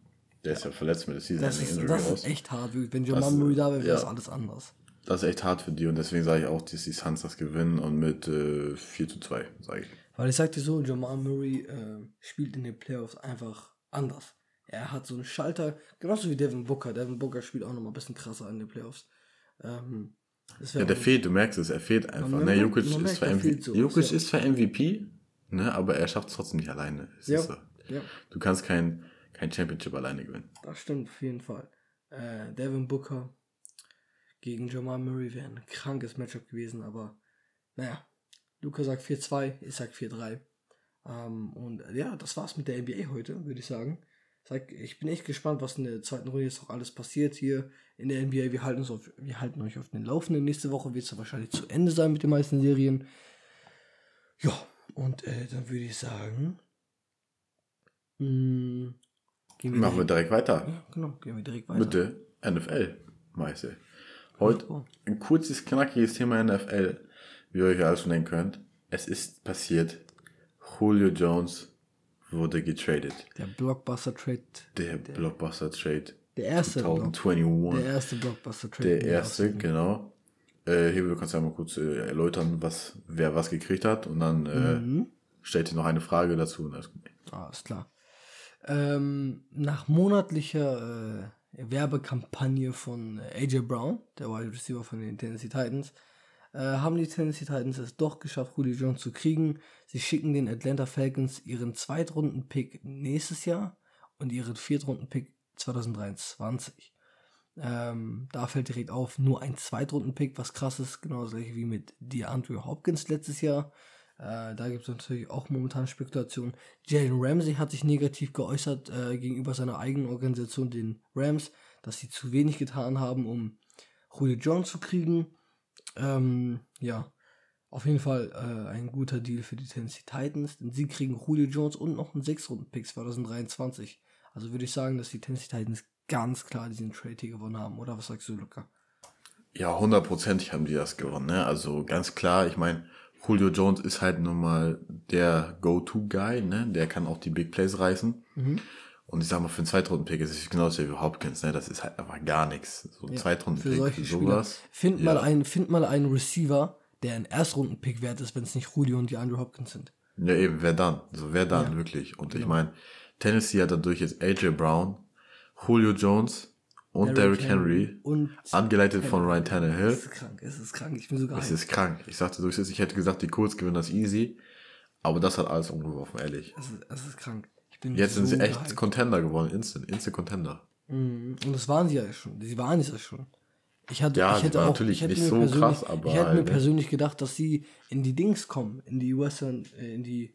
Der ist ja verletzt mit der Season Das, ist, das ist echt hart. Wenn Jamal Murray da wäre, wäre das alles anders. Das ist echt hart für die und deswegen sage ich auch, dass die Suns das gewinnen und mit äh, 4 zu 2, sage ich. Weil ich sagte so, Jamal Murray äh, spielt in den Playoffs einfach anders. Er hat so einen Schalter, genauso wie Devin Booker. Devin Booker spielt auch noch mal ein bisschen krasser in den Playoffs. Ähm, Ja, der fehlt, du merkst es, er fehlt einfach. Ne? Jokic, ist merkt, zwar, da MV fehlt sowas, Jokic ja. ist zwar MVP, ne? aber er schafft es trotzdem nicht alleine. Ja. so. ja, Du kannst kein, kein Championship alleine gewinnen. das stimmt auf jeden Fall. Äh, Devin Booker gegen Jamal Murray wäre ein krankes Matchup gewesen, aber naja, Luca sagt 4-2, ich sag 4-3. Ähm, und ja, das war's mit der NBA heute, würde ich sagen. Sag, ich bin echt gespannt, was in der zweiten Runde jetzt noch alles passiert hier in der NBA. Wir halten, uns auf, wir halten euch auf den Laufenden. Nächste Woche wird es wahrscheinlich zu Ende sein mit den meisten Serien. Ja, und äh, dann würde ich sagen, mh, hm, wir machen wir direkt weiter. Ja, genau, gehen wir direkt weiter. Mit der NFL, Meister. Heute ein kurzes, knackiges Thema NFL, wie ihr euch alles schon denken könnt. Es ist passiert. Julio Jones wurde getradet. Der Blockbuster-Trade. Der, der Blockbuster-Trade. Der erste. 2021. Der erste Blockbuster-Trade. Der erste, genau. Äh, hier, du kannst ja mal kurz äh, erläutern, was, wer was gekriegt hat und dann äh, mhm. stellt dir noch eine Frage dazu. Und alles, alles klar. Ähm, nach monatlicher äh, Werbekampagne von AJ Brown, der Wide Receiver von den Tennessee Titans, äh, haben die Tennessee Titans es doch geschafft, Julio Jones zu kriegen. Sie schicken den Atlanta Falcons ihren Zweitrunden-Pick nächstes Jahr und ihren Viertrunden-Pick 2023. Ähm, da fällt direkt auf, nur ein Zweitrunden-Pick, was krass ist, genauso wie mit DeAndre Hopkins letztes Jahr. Äh, da gibt es natürlich auch momentan Spekulationen. Jalen Ramsey hat sich negativ geäußert äh, gegenüber seiner eigenen Organisation, den Rams, dass sie zu wenig getan haben, um Julio Jones zu kriegen. Ähm, ja, auf jeden Fall äh, ein guter Deal für die Tennessee Titans, denn sie kriegen Julio Jones und noch einen 6-Runden-Pick 2023. Also würde ich sagen, dass die Tennessee Titans ganz klar diesen Trade hier gewonnen haben. Oder was sagst du, Luca? Ja, hundertprozentig haben die das gewonnen. Ne? Also ganz klar, ich meine, Julio Jones ist halt nun mal der Go-To-Guy, ne? Der kann auch die Big Plays reißen. Mhm. Und ich sag mal, für einen Zweitrunden-Pick ist es genauso wie Hopkins, ne? Das ist halt einfach gar nichts. So ein ja, Zweitrunden-Pick, für, sowas. Find, ja. mal einen, find mal einen Receiver, der ein Erstrunden-Pick wert ist, wenn es nicht Julio und die Andrew Hopkins sind. Ja, eben, wer dann? So, wer dann ja. wirklich? Und genau. ich meine, Tennessee hat dadurch jetzt AJ Brown, Julio Jones, und Derrick, Henry, Henry, und angeleitet von Ryan Tannehill. Es ist krank, es ist krank, ich bin sogar. Es ist krank. Ich sagte, ich hätte gesagt, die Colts gewinnen das easy, aber das hat alles umgeworfen, ehrlich. Es ist, es ist krank. Jetzt so sind sie echt gehypt. Contender geworden, Instant, Instant Contender. Mhm. Und das waren sie ja schon. Sie waren es ja schon. Ich hatte, ja, ich hätte auch, natürlich nicht so krass, aber. Ich hätte halt, mir ne? persönlich gedacht, dass sie in die Dings kommen, in die Western, äh, in die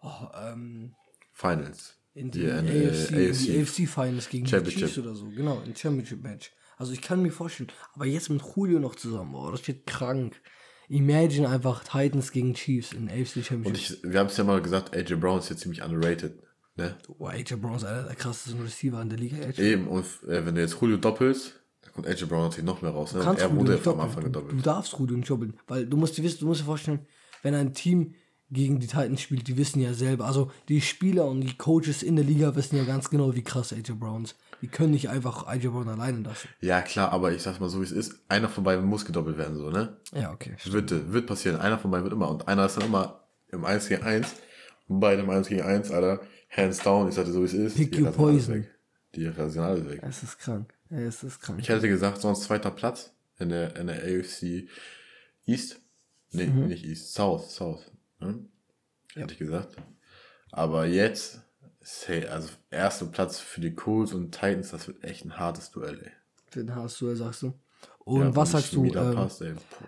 oh, ähm, Finals in die, yeah, AFC, AFC. In AFC Finals gegen die Chiefs oder so. Genau, ein Championship Match. Also ich kann mir vorstellen, aber jetzt mit Julio noch zusammen, oh, das wird krank. Imagine einfach Titans gegen Chiefs in AFC Championship. Und ich, wir haben es ja mal gesagt, AJ Brown ist jetzt ziemlich underrated. Ne? Oh, AJ Brown ist einer der krassesten Receiver in der Liga. AJ. Eben, und äh, wenn du jetzt Julio doppelst, dann kommt AJ Brown natürlich noch mehr raus. Ne? er wurde am Anfang gedoppelt. Du darfst Julio nicht doppeln, weil du musst dir wissen, du musst dir vorstellen, wenn ein Team gegen die Titans spielt, die wissen ja selber, also die Spieler und die Coaches in der Liga wissen ja ganz genau, wie krass AJ Brown ist. Die können nicht einfach AJ Brown alleine lassen. Ja, klar, aber ich sag's mal so, wie es ist. Einer von beiden muss gedoppelt werden, so, ne? Ja, okay. Wird, wird passieren. Einer von beiden wird immer. Und einer ist dann immer im 1 gegen 1. Und beide im 1 gegen 1, Alter. Hands down, ich sagte so, wie es ist. Pick die your poison. Die Rational ist weg. Es ist krank. Es ist krank. Ich hätte gesagt, sonst zweiter Platz in der, in der AFC East. Nee, mhm. nicht East. South, South. Ne? ja. hätte ich gesagt. Aber jetzt, also erster Platz für die Colts und Titans, das wird echt ein hartes Duell, ey. Für ein hartes Duell, sagst du. Und ja, was sagst du, ähm, passt,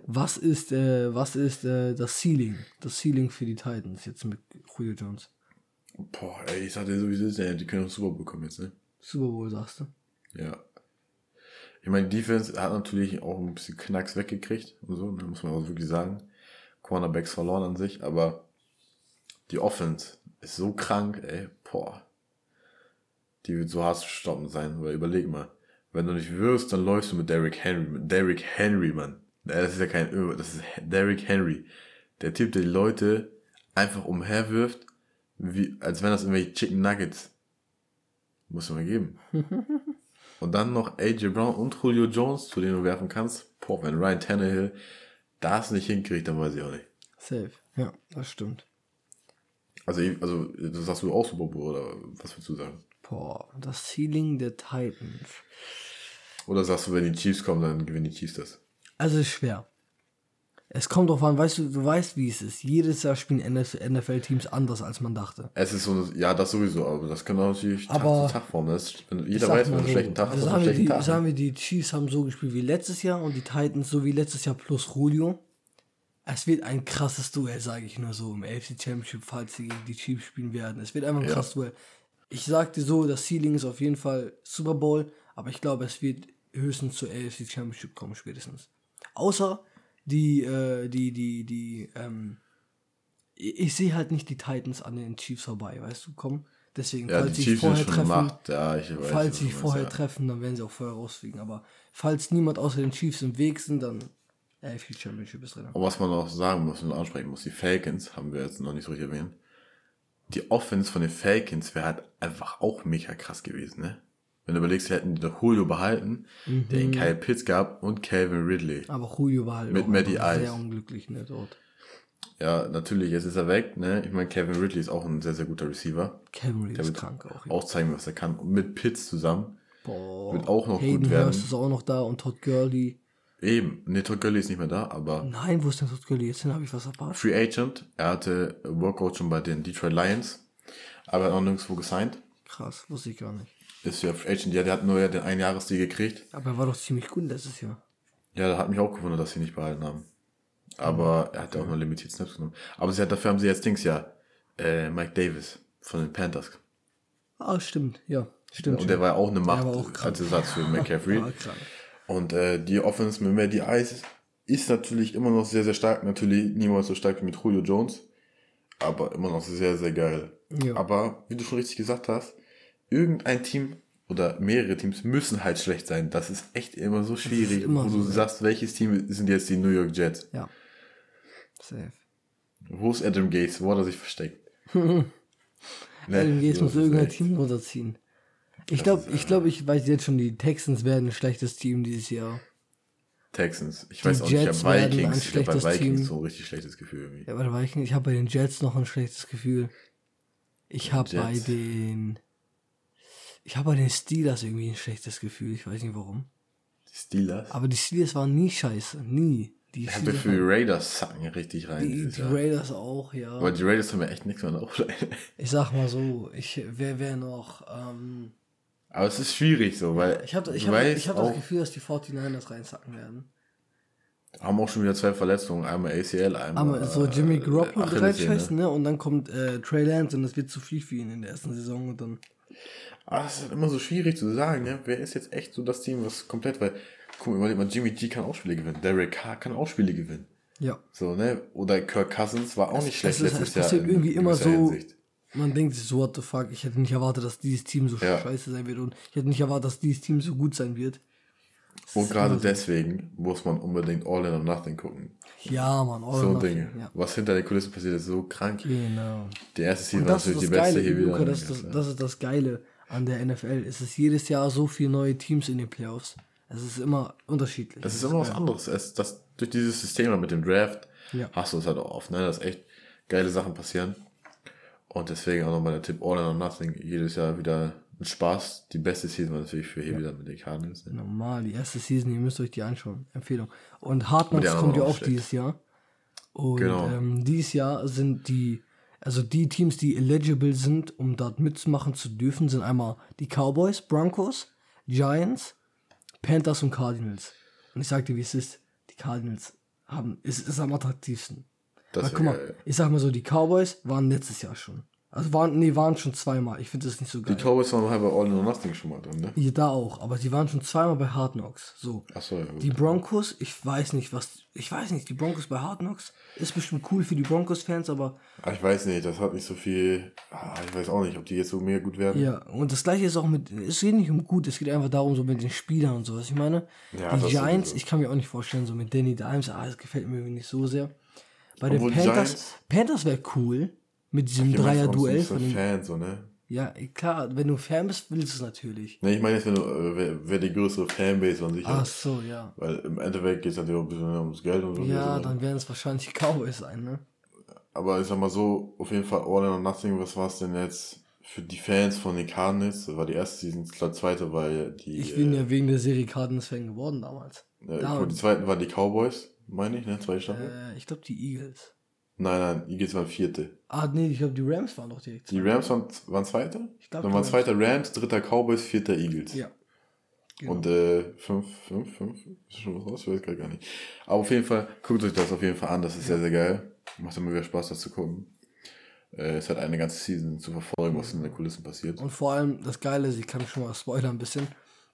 was ist, äh, was ist äh, das Ceiling, das Ceiling für die Titans jetzt mit Julio Jones? Boah, ey, ich sag dir sowieso, die können auch Super Bowl bekommen jetzt, ne? Super Bowl, sagst du? Ja. Ich meine, Defense hat natürlich auch ein bisschen Knacks weggekriegt und so, ne, muss man auch wirklich sagen. Cornerbacks verloren an sich, aber die Offense ist so krank, ey, boah. Die wird so hart zu stoppen sein, weil überleg mal, wenn du nicht wirst, dann läufst du mit Derrick Henry, mit Derrick Henry, Mann. Das ist ja kein, das ist Derrick Henry. Der Typ, der die Leute einfach umherwirft, wie, als wenn das irgendwelche Chicken Nuggets. Muss man geben. und dann noch AJ Brown und Julio Jones, zu denen du werfen kannst. Boah, wenn Ryan Tannehill das nicht hinkriegt, dann weiß ich auch nicht. Safe. Ja, das stimmt. Also, also das sagst du auch Super Bowl oder was würdest du sagen? Boah, das Ceiling der Titans. Oder sagst du, wenn die Chiefs kommen, dann gewinnen die Chiefs das? Also ist schwer. Es kommt drauf an, weißt du, du weißt, wie es ist. Jedes Jahr spielen NFL-Teams anders, als man dachte. Es ist so, ja, das sowieso, aber das kann natürlich aber Tag zu Tag ist, jeder weiß, wenn du einen schlechten Tag also sagen, wir die, Tag, sagen wir, die Chiefs haben so gespielt wie letztes Jahr und die Titans so wie letztes Jahr plus Julio. Es wird ein krasses Duell, sage ich nur so, im AFC Championship, falls sie gegen die Chiefs spielen werden. Es wird einfach ein ja. krasses Duell. Ich sagte so, das Ceiling ist auf jeden Fall Super Bowl, aber ich glaube, es wird höchstens zur AFC Championship kommen, spätestens. Außer die, äh, die, die, die, ähm, ich, sehe halt nicht die Titans an den Chiefs vorbei, weißt du, komm. Deswegen, ja, falls sie vorher treffen, ja, ich weiß, falls sie vorher ja. treffen, dann werden sie auch vorher rausfliegen. Aber falls niemand außer den Chiefs im Weg sind, dann AFC Championship ist drin. Und was man auch sagen muss und ansprechen muss, die Falcons, haben wir jetzt noch nicht so richtig erwähnt, die Offense von den Falcons wäre halt einfach auch mega krass gewesen, ne? Wenn du überlegst, sie hätten den Julio behalten, mhm. der in Kyle Pitts gab und Calvin Ridley. Aber Julio war halt mit Matty Ice. sehr unglücklich, ne, dort. Ja, natürlich, jetzt ist er weg, ne? Ich meine, Kevin Ridley ist auch ein sehr, sehr guter Receiver. Kevin Ridley ist krank auch. Ja. Auch zeigen, was er kann. Und mit Pitts zusammen. Boah. Wird auch noch Hayden gut werden. Hurst ist auch noch da und Todd Gurley. Eben, ne, Todd Gurley ist nicht mehr da, aber. Nein, wo ist denn Todd Gurley? Jetzt habe ich was verpasst. Free Agent. Er hatte Workout schon bei den Detroit Lions, aber er hat auch nirgendwo gesigned. Krass, wusste ich gar nicht. Ist ja Free Agent, ja, der hat nur ja den Einjahresdeal gekriegt. Aber er war doch ziemlich gut letztes Jahr. Ja, da hat mich auch gewundert, dass sie nicht behalten haben. Aber er hat ja auch nur limitiert Snaps genommen. Aber sie hat, dafür haben sie jetzt Dings ja, äh, Mike Davis von den Panthers. Ah, stimmt, ja. Stimmt. Und der war ja auch eine Macht auch als Ersatz für McCaffrey. Und äh, die Offense mit Maddie Ice ist natürlich immer noch sehr, sehr stark. Natürlich niemals so stark wie mit Julio Jones. Aber immer noch sehr, sehr geil. Ja. Aber wie du schon richtig gesagt hast, irgendein Team oder mehrere Teams müssen halt schlecht sein. Das ist echt immer so schwierig, immer wo so, du ja. sagst, welches Team sind jetzt die New York Jets. Ja. Safe. Wo ist Adam Gates? Wo hat er sich versteckt? ne? Adam Gates muss irgendein Team runterziehen. Ich glaube, ich glaube, ich weiß jetzt schon, die Texans werden ein schlechtes Team dieses Jahr. Texans. Ich die weiß auch Jets nicht, ich habe Vikings. Ich habe bei Vikings Team. so ein richtig schlechtes Gefühl. Irgendwie. Ja, bei Vikings, ich habe bei den Jets noch ein schlechtes Gefühl. Ich habe bei den. Ich habe bei den Steelers irgendwie ein schlechtes Gefühl. Ich weiß nicht warum. Die Steelers? Aber die Steelers waren nie scheiße. Nie. Die ich habe für die Raiders sacken richtig rein. Die, die Raiders auch, ja. Aber die Raiders haben ja echt nichts mehr auf. ich sag mal so, ich wer wäre noch. Ähm, aber es ist schwierig so, weil. Ich habe ich hab, ich hab das Gefühl, dass die 49ers reinsacken werden. Haben auch schon wieder zwei Verletzungen, einmal ACL, einmal. Aber so Jimmy Garoppolo äh, reinscheißen, ne? Und dann kommt äh, Trey Lance und das wird zu viel für ihn in der ersten Saison und dann. Aber es ist halt immer so schwierig zu sagen, ne? Wer ist jetzt echt so das Team, was komplett, weil guck mal, mal, Jimmy G kann auch Spiele gewinnen. Derek Carr kann auch Spiele gewinnen. Ja. So, ne? Oder Kirk Cousins war auch es, nicht schlecht es, letztes es passiert Jahr. irgendwie immer so. Hinsicht. Man denkt sich so, what the fuck, ich hätte nicht erwartet, dass dieses Team so ja. scheiße sein wird und ich hätte nicht erwartet, dass dieses Team so gut sein wird. Und gerade so. deswegen muss man unbedingt All in or Nothing gucken. Ja, man, All so or Nothing. Dinge. Ja. Was hinter den Kulissen passiert, ist so krank. Genau. Die erste Season war natürlich die beste Geile, hier wieder. Luca, das, das, das ist das Geile an der NFL. Es ist jedes Jahr so viele neue Teams in den Playoffs. Es ist immer unterschiedlich. Es ist immer was anderes. Es, das, durch dieses System mit dem Draft ja. hast du es halt auch oft, ne? dass echt geile Sachen passieren. Und deswegen auch nochmal der Tipp All in or Nothing. Jedes Jahr wieder ein Spaß. Die beste Season war natürlich für hier ja. mit den Cardinals. Ne? Normal, die erste Season, ihr müsst euch die anschauen. Empfehlung. Und Hard Knocks kommt ja auch schlecht. dieses Jahr. Und genau. ähm, dieses Jahr sind die, also die Teams, die eligible sind, um dort mitzumachen zu dürfen, sind einmal die Cowboys, Broncos, Giants, Panthers und Cardinals. Und ich sag dir, wie es ist. Die Cardinals haben, ist, ist am attraktivsten. Das Aber guck mal, geil. ich sag mal so, die Cowboys waren letztes Jahr schon. Also waren, nee, waren schon zweimal. Ich finde das nicht so geil. Die Cowboys waren halt bei All in or Nothing schon mal drin, ne? Ja, da auch. Aber die waren schon zweimal bei Hard Knocks. So. Ach so, ja, gut. Die Broncos, ich weiß nicht, was. Ich weiß nicht, die Broncos bei Hard Knocks ist bestimmt cool für die Broncos-Fans, aber. Ach, ich weiß nicht, das hat nicht so viel. Ah, ich weiß auch nicht, ob die jetzt so mehr gut werden. Ja, und das gleiche ist auch mit. Es geht nicht um gut, es geht einfach darum, so mit den Spielern und so, was ich meine. Ja, die Giants, ich kann mir auch nicht vorstellen, so mit Danny Dimes, ah, das gefällt mir irgendwie nicht so sehr. Bei Obwohl den Panthers, Panthers wäre cool. Mit diesem Dreier-Duell von den Fan, so, ne? Ja, klar, wenn du Fan bist, willst du es natürlich. Ne, ich meine jetzt, wenn du, äh, wer, wer, die größere Fanbase von sich hat. Ach so, ja. Weil im Endeffekt geht es natürlich auch ein bisschen ums Geld und so. Ja, dann werden es wahrscheinlich die Cowboys sein, ne? Aber ich sag mal so, auf jeden Fall All in or Nothing, was war es denn jetzt für die Fans von den Cardinals? Das war die erste Season, glaube zweite war die... Ich bin äh, ja wegen der Serie Cardinals-Fan geworden damals. Ja, damals. Die zweiten waren die Cowboys, meine ich, ne? Zwei Staffeln. Äh, ich glaube die Eagles. Nein, nein, Eagles waren vierte. Ah, nee, ich glaube, die Rams waren doch direkt. Die Rams waren, waren zweiter? Ich glaube. Dann waren zweiter Rams, dritter Cowboys, vierter Eagles. Ja. Genau. Und äh, 5, 5, 5, ist schon was raus? Ich weiß gar nicht. Aber auf jeden Fall, guckt euch das auf jeden Fall an, das ist ja. sehr, sehr geil. Macht immer wieder Spaß, das zu gucken. Äh, es hat eine ganze Season zu verfolgen, was in den Kulissen passiert. Und vor allem, das Geile ist, ich kann schon mal spoilern ein bisschen,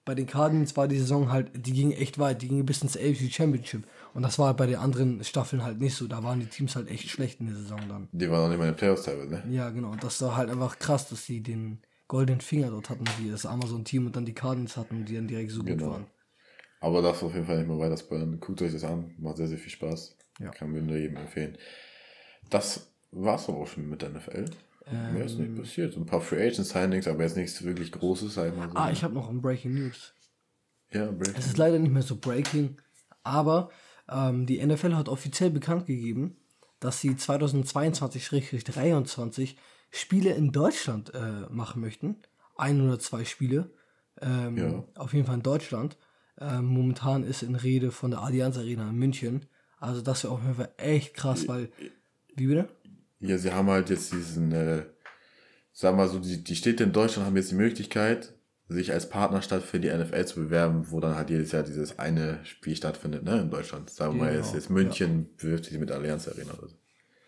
bei den Cardinals war die Saison halt, die ging echt weit, die ging bis ins AFC Championship. Und das war bei den anderen Staffeln halt nicht so. Da waren die Teams halt echt schlecht in der Saison dann. Die waren auch nicht mal in den Playoffs teilweise, ne? Ja, genau. Und das war halt einfach krass, dass sie den goldenen Finger dort hatten, wie das Amazon-Team und dann die Cardinals hatten, die dann direkt so genau. gut waren. Aber das auf jeden Fall nicht mehr weiter spoilern. Guckt euch das an. Macht sehr, sehr viel Spaß. Ja. Kann mir nur jedem empfehlen. Das war's auch schon mit der NFL. Ähm, Mehr ist nicht passiert. So ein paar Free Agent Signings, aber jetzt nichts wirklich Großes. Sag mal so. Ah, ich habe noch ein Breaking News. Ja, Breaking. Es ist leider nicht mehr so Breaking, aber ähm, die NFL hat offiziell bekannt gegeben, dass sie 2022-23 Spiele in Deutschland äh, machen möchten. Ein oder zwei Spiele. Ähm, ja. Auf jeden Fall in Deutschland. Ähm, momentan ist in Rede von der Allianz Arena in München. Also das wäre auf jeden Fall echt krass, weil. Wie bitte? Ja, sie haben halt jetzt diesen, äh, sag mal so, die, die Städte in Deutschland haben jetzt die Möglichkeit, sich als Partnerstadt für die NFL zu bewerben, wo dann halt jedes Jahr dieses eine Spiel stattfindet, ne, in Deutschland. Sagen wir genau, mal, jetzt, jetzt München ja. bewirbt sich mit Allianz Arena oder so.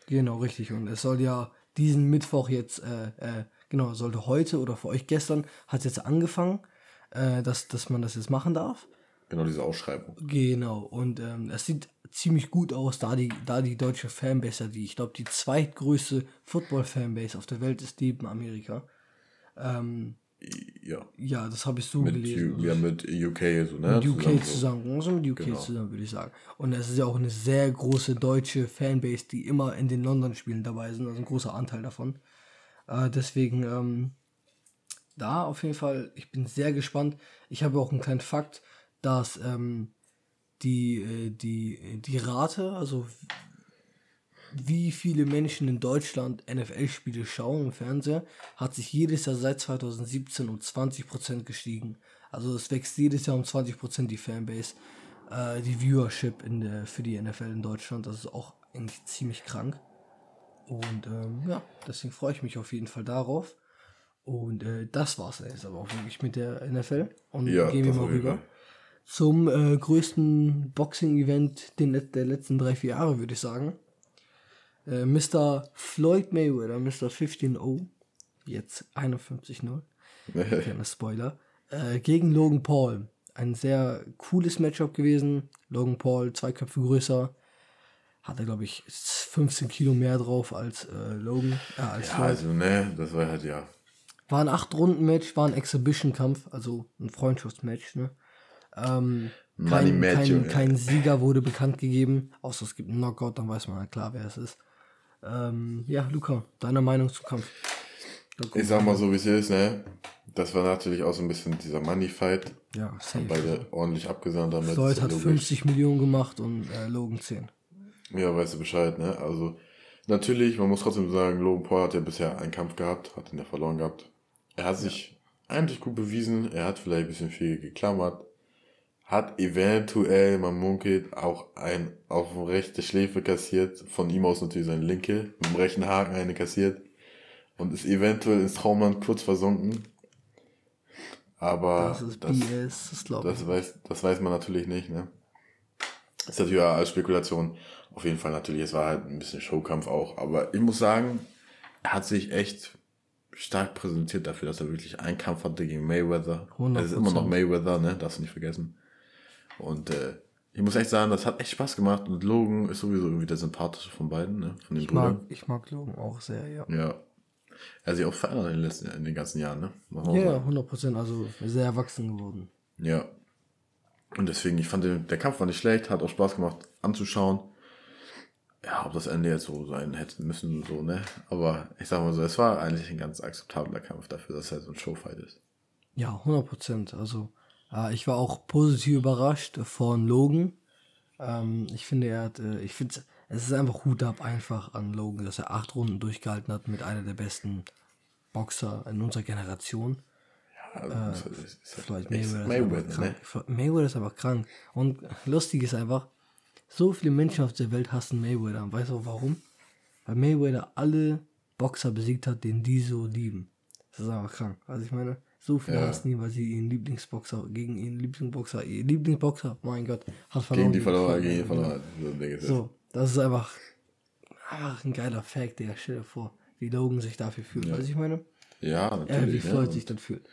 Genau, richtig. Und es soll ja diesen Mittwoch jetzt, äh, äh, genau, sollte heute oder für euch gestern, hat es jetzt angefangen, äh, dass, dass man das jetzt machen darf. Genau, diese Ausschreibung. Genau, und ähm, es sieht ziemlich gut aus, da die, da die deutsche Fanbase, die ich glaube, die zweitgrößte Football-Fanbase auf der Welt ist neben Amerika. Ähm, ja. Ja, das habe ich so mit gelesen. U, ja, mit UK so, ne? Mit UK zusammen, zusammen also mit UK genau. zusammen, würde ich sagen. Und es ist ja auch eine sehr große deutsche Fanbase, die immer in den London-Spielen dabei sind, also ein großer Anteil davon. Äh, deswegen, ähm, da auf jeden Fall, ich bin sehr gespannt. Ich habe auch einen kleinen Fakt, dass ähm, die, äh, die, die Rate, also wie viele Menschen in Deutschland NFL-Spiele schauen im Fernseher, hat sich jedes Jahr seit 2017 um 20% gestiegen. Also es wächst jedes Jahr um 20% die Fanbase, äh, die Viewership in der, für die NFL in Deutschland. Das ist auch eigentlich ziemlich krank. Und ähm, ja, deswegen freue ich mich auf jeden Fall darauf. Und äh, das es jetzt aber auch wirklich mit der NFL. Und ja, gehen wir mal rüber zum äh, größten Boxing-Event der letzten drei, vier Jahre, würde ich sagen. Äh, Mr. Floyd Mayweather, Mr. 15-0, jetzt 51-0, kleiner Spoiler, äh, gegen Logan Paul. Ein sehr cooles Matchup gewesen. Logan Paul, zwei Köpfe größer, hatte, glaube ich, 15 Kilo mehr drauf als äh, Logan. Äh, als ja, Floyd. also, ne, das war halt, ja. War ein 8-Runden-Match, war ein Exhibition-Kampf, also ein Freundschaftsmatch, ne? Ähm, kein, kein, kein, Sieger wurde bekannt gegeben, außer es gibt einen Knockout, dann weiß man ja klar, wer es ist. Ähm, ja, Luca, deine Meinung zum Kampf? Ich sag mal so, wie es ist, ne? Das war natürlich auch so ein bisschen dieser Money-Fight. Ja, safe. Haben beide ordentlich abgesandt damit. Floyd hat 50 Millionen gemacht und äh, Logan 10. Ja, weißt du Bescheid, ne? Also, natürlich, man muss trotzdem sagen, Logan Paul hat ja bisher einen Kampf gehabt, hat ihn ja verloren gehabt. Er hat sich eigentlich gut bewiesen, er hat vielleicht ein bisschen viel geklammert, hat eventuell, man munkelt, auch ein auf rechte Schläfe kassiert, von ihm aus natürlich seine linke, mit dem rechten Haken eine kassiert und ist eventuell ins Traumland kurz versunken. Aber das, ist das, BS, das, glaube das weiß, das weiß man natürlich nicht, ne? Das ist natürlich als Spekulation. Auf jeden Fall natürlich, es war halt ein bisschen Showkampf auch. Aber ich muss sagen, er hat sich echt stark präsentiert dafür, dass er wirklich einen Kampf hatte gegen Mayweather. 100%. Es ist immer noch Mayweather, ne? Darfst du nicht vergessen. Und äh, ich muss echt sagen, das hat echt Spaß gemacht. Und Logan ist sowieso irgendwie der sympathische von beiden, ne? Von den ich Brüdern. Mag, ich mag Logan auch sehr, ja. Ja. Er hat sich auch verändert in den, letzten, in den ganzen Jahren, ne? Ja, 100 Prozent. Also sehr erwachsen geworden. Ja. Und deswegen, ich fand, den, der Kampf war nicht schlecht, hat auch Spaß gemacht anzuschauen. Ja, ob das Ende jetzt so sein hätte müssen, so, ne? Aber ich sag mal so, es war eigentlich ein ganz akzeptabler Kampf dafür, dass er so ein Showfight ist. Ja, 100 Prozent. Also, äh, ich war auch positiv überrascht von Logan. Ähm, ich finde, er hat, äh, ich finde, es ist einfach Hut ab einfach an Logan, dass er acht Runden durchgehalten hat mit einer der besten Boxer in unserer Generation. Ja, äh, ist, ist Mayweather, Mayweather, ist ne? Mayweather ist einfach krank. Und lustig ist einfach, so viele Menschen auf der Welt hassen Mayweather. Und weißt du auch warum? Weil Mayweather alle Boxer besiegt hat, den die so lieben. Das ist einfach krank. Also ich meine, So viele ja. hassen ihn, weil sie ihren Lieblingsboxer, gegen ihren Lieblingsboxer, ihr Lieblingsboxer, mein Gott, hat verloren. Gegen die verloren, gegen die verloren. So, das ist einfach, einfach ein geiler Fact, der stell dir vor, wie Logan sich dafür fühlt. Ja. Weißt du, ich meine? Ja, natürlich. Äh, wie Floyd ja. sich dann fühlt.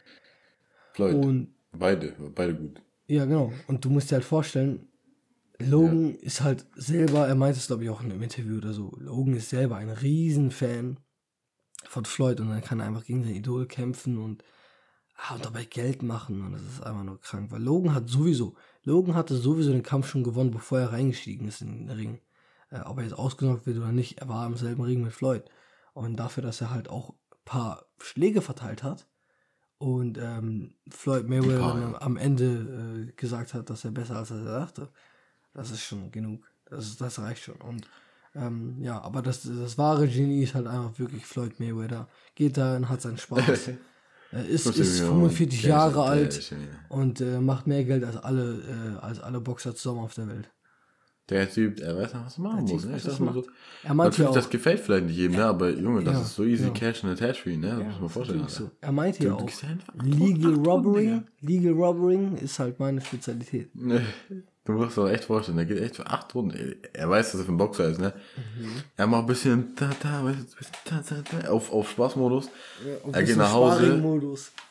Floyd. Und beide, beide gut. Ja, genau. Und du musst dir halt vorstellen, Logan ja. ist halt selber, er meint es glaube ich auch in einem Interview oder so, Logan ist selber ein Riesenfan von Floyd und dann kann er einfach gegen sein Idol kämpfen und, ah, und dabei Geld machen und das ist einfach nur krank, weil Logan hat sowieso, Logan hatte sowieso den Kampf schon gewonnen, bevor er reingestiegen ist in den Ring. Äh, ob er jetzt ausgenockt wird oder nicht, er war im selben Ring mit Floyd. Und dafür, dass er halt auch ein paar Schläge verteilt hat und ähm, Floyd Mayweather paar, am Ende äh, gesagt hat, dass er besser als er dachte, das ist schon genug. Das, das reicht schon. Und ähm, ja, aber das, das wahre Genie ist halt einfach wirklich Floyd Mayweather. Geht da und hat seinen Spaß. er ist, ist 45 Jahre alt und äh, macht mehr Geld als alle, äh, als alle Boxer zusammen auf der Welt. Der Typ, er weiß noch, was er machen muss. Ne? Das, so. er meinte ja auch, das gefällt vielleicht nicht jedem, ne? aber Junge, das ja, ist so easy ja. cash and attach für ihn. Ne? Das ja, muss man vorstellen. So. Er meinte ja auch, Legal Robbering, Legal Robbering ist halt meine Spezialität. Du musst dir echt vorstellen, der geht echt für acht Runden. Er weiß, dass er für ein Boxer ist, ne? Mhm. Er macht ein bisschen, ta, ta, ta, ta, ta, auf, auf Spaßmodus. Ja, er geht nach Hause.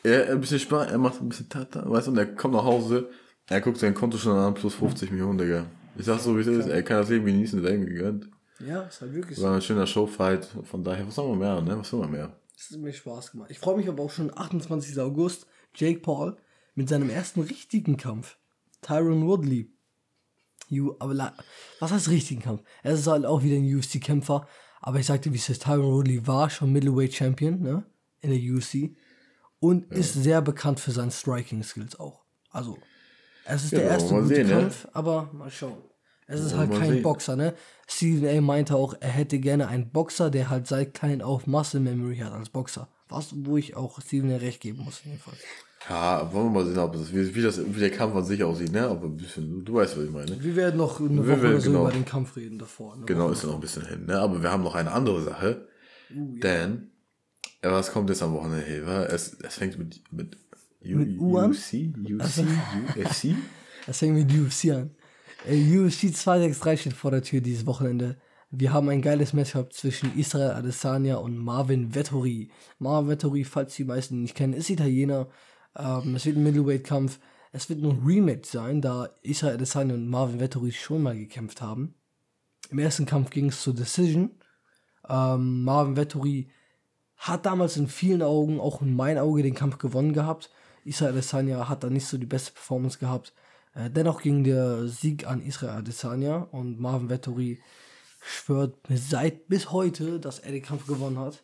Er, ein bisschen Spaß, er macht ein bisschen ta, ta, weißt du, und er kommt nach Hause. Er guckt sein Konto schon an, plus 50 Millionen, Digga. Ich sag so, wie es ist. Er kann das Leben genießen, ist ihm gegönnt. Ja, ist halt wirklich so. War ein schöner Showfight. Von daher, was soll man mehr, ne? Was soll man mehr? Es hat mir Spaß gemacht. Ich freue mich aber auch schon 28. August. Jake Paul mit seinem ersten richtigen Kampf. Tyron Woodley You, aber was heißt richtigen Kampf? Er ist halt auch wieder ein UFC-Kämpfer. Aber ich sagte, wie es ist, Tyron Woodley war schon Middleweight Champion, ne? In der UFC. Und ja. ist sehr bekannt für seine Striking-Skills auch. Also, es ist ja, der erste gute sehen, ne? Kampf, ne? aber mal schauen. Es ist halt kein sehen. Boxer, ne? Stephen A. meinte auch, er hätte gerne einen Boxer, der halt seit klein auf Muscle Memory hat als Boxer. Was, wo ich auch Steven A. recht geben muss, in dem Fall. Ja, wollen wir mal sehen, ob das, wie, wie, das, wie der Kampf an sich aussieht, ne? Aber ein bisschen, du, weißt, was ich meine. Wir werden noch eine Woche werden, so genau, über den Kampf reden davor. Genau, ist ja noch ein bisschen hin, ne? Aber wir haben noch eine andere Sache. Uh, ja. Denn, was kommt jetzt am Wochenende? Es, es fängt mit, mit, U, mit UFC? UFC? Also, UFC? Es fängt mit UFC an. UFC 263 steht vor der Tür dieses Wochenende. Wir haben ein geiles Matchup zwischen Israel Adesanya und Marvin Vettori. Marvin Vettori, falls die meisten nicht kennen, ist Italiener, ähm, es wird ein Middleweight-Kampf. Es wird nur ein Rematch sein, da Israel Adesanya und Marvin Vettori schon mal gekämpft haben. Im ersten Kampf ging es zur Decision. Ähm, Marvin Vettori hat damals in vielen Augen, auch in meinen Augen, den Kampf gewonnen gehabt. Israel Adesanya hat da nicht so die beste Performance gehabt. Äh, dennoch ging der Sieg an Israel Adesanya und Marvin Vettori schwört seit bis heute, dass er den Kampf gewonnen hat.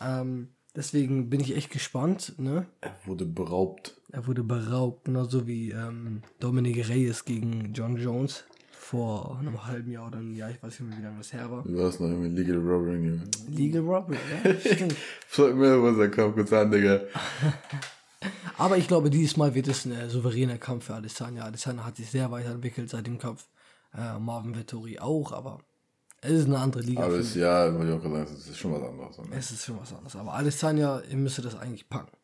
Ähm, Deswegen bin ich echt gespannt. Ne? Er wurde beraubt. Er wurde beraubt, genauso wie ähm, Dominic Reyes gegen John Jones vor einem halben Jahr oder einem Jahr. Ich weiß nicht mehr, wie lange das her war. Du warst noch irgendwie Legal Robbery. Legal Robbery, ja, stimmt. Freut mir, was er kam kurz an, Digga. Aber ich glaube, dieses Mal wird es ein souveräner Kampf für Adesanya. Adesanya hat sich sehr weiterentwickelt seit dem Kampf. Äh, Marvin Vettori auch, aber es ist eine andere Liga. Aber es, ja, würde ich auch sagen, es ist schon was anderes. Ne? Es ist schon was anderes. Aber Alessandra, ihr müsst das eigentlich packen.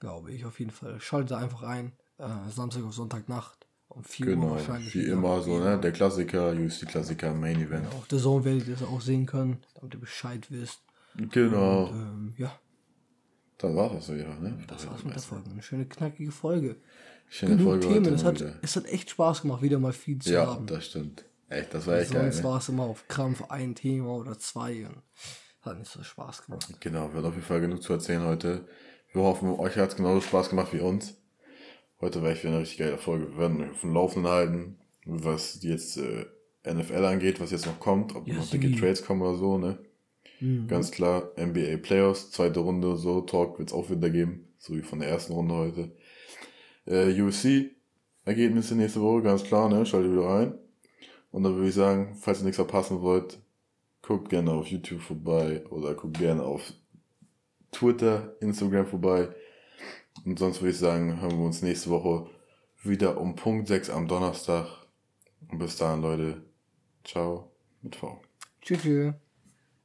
Glaube ich auf jeden Fall. Schaltet einfach ein. Äh, Samstag auf Sonntagnacht. Um 4 genau, Uhr wahrscheinlich. Wie immer so, ne? Der Klassiker, UFC-Klassiker, Main Event. Genau, auf der Zone werdet ihr das auch sehen können, damit ihr Bescheid wisst. Genau. Und, ähm, ja. Dann war das so, ja, ne? Das war's mit der Folge. Eine schöne, knackige Folge. Schöne Genug Folge Themen. Es hat, es hat echt Spaß gemacht, wieder mal viel zu ja, haben. Ja, das stimmt. Echt, das war echt Sonst geil. Sonst ne? war es immer auf Krampf ein Thema oder zwei und hat nicht so Spaß gemacht. Genau, wir haben auf jeden Fall genug zu erzählen heute. Wir hoffen, euch hat es genauso Spaß gemacht wie uns. Heute war ich wieder eine richtig geile Folge. Wir werden auf dem Laufenden halten, was jetzt äh, NFL angeht, was jetzt noch kommt, ob yes, noch dicke Trades kommen oder so, ne? Mhm. Ganz klar, NBA Playoffs, zweite Runde, so, Talk wird es auch wieder geben, so wie von der ersten Runde heute. Äh, UFC, Ergebnisse nächste Woche, ganz klar, ne? Schaltet wieder ein. Und dann würde ich sagen, falls ihr nichts verpassen wollt, guckt gerne auf YouTube vorbei oder guckt gerne auf Twitter, Instagram vorbei. Und sonst würde ich sagen, hören wir uns nächste Woche wieder um Punkt 6 am Donnerstag. Und bis dahin, Leute. Ciao mit V. Tschüss.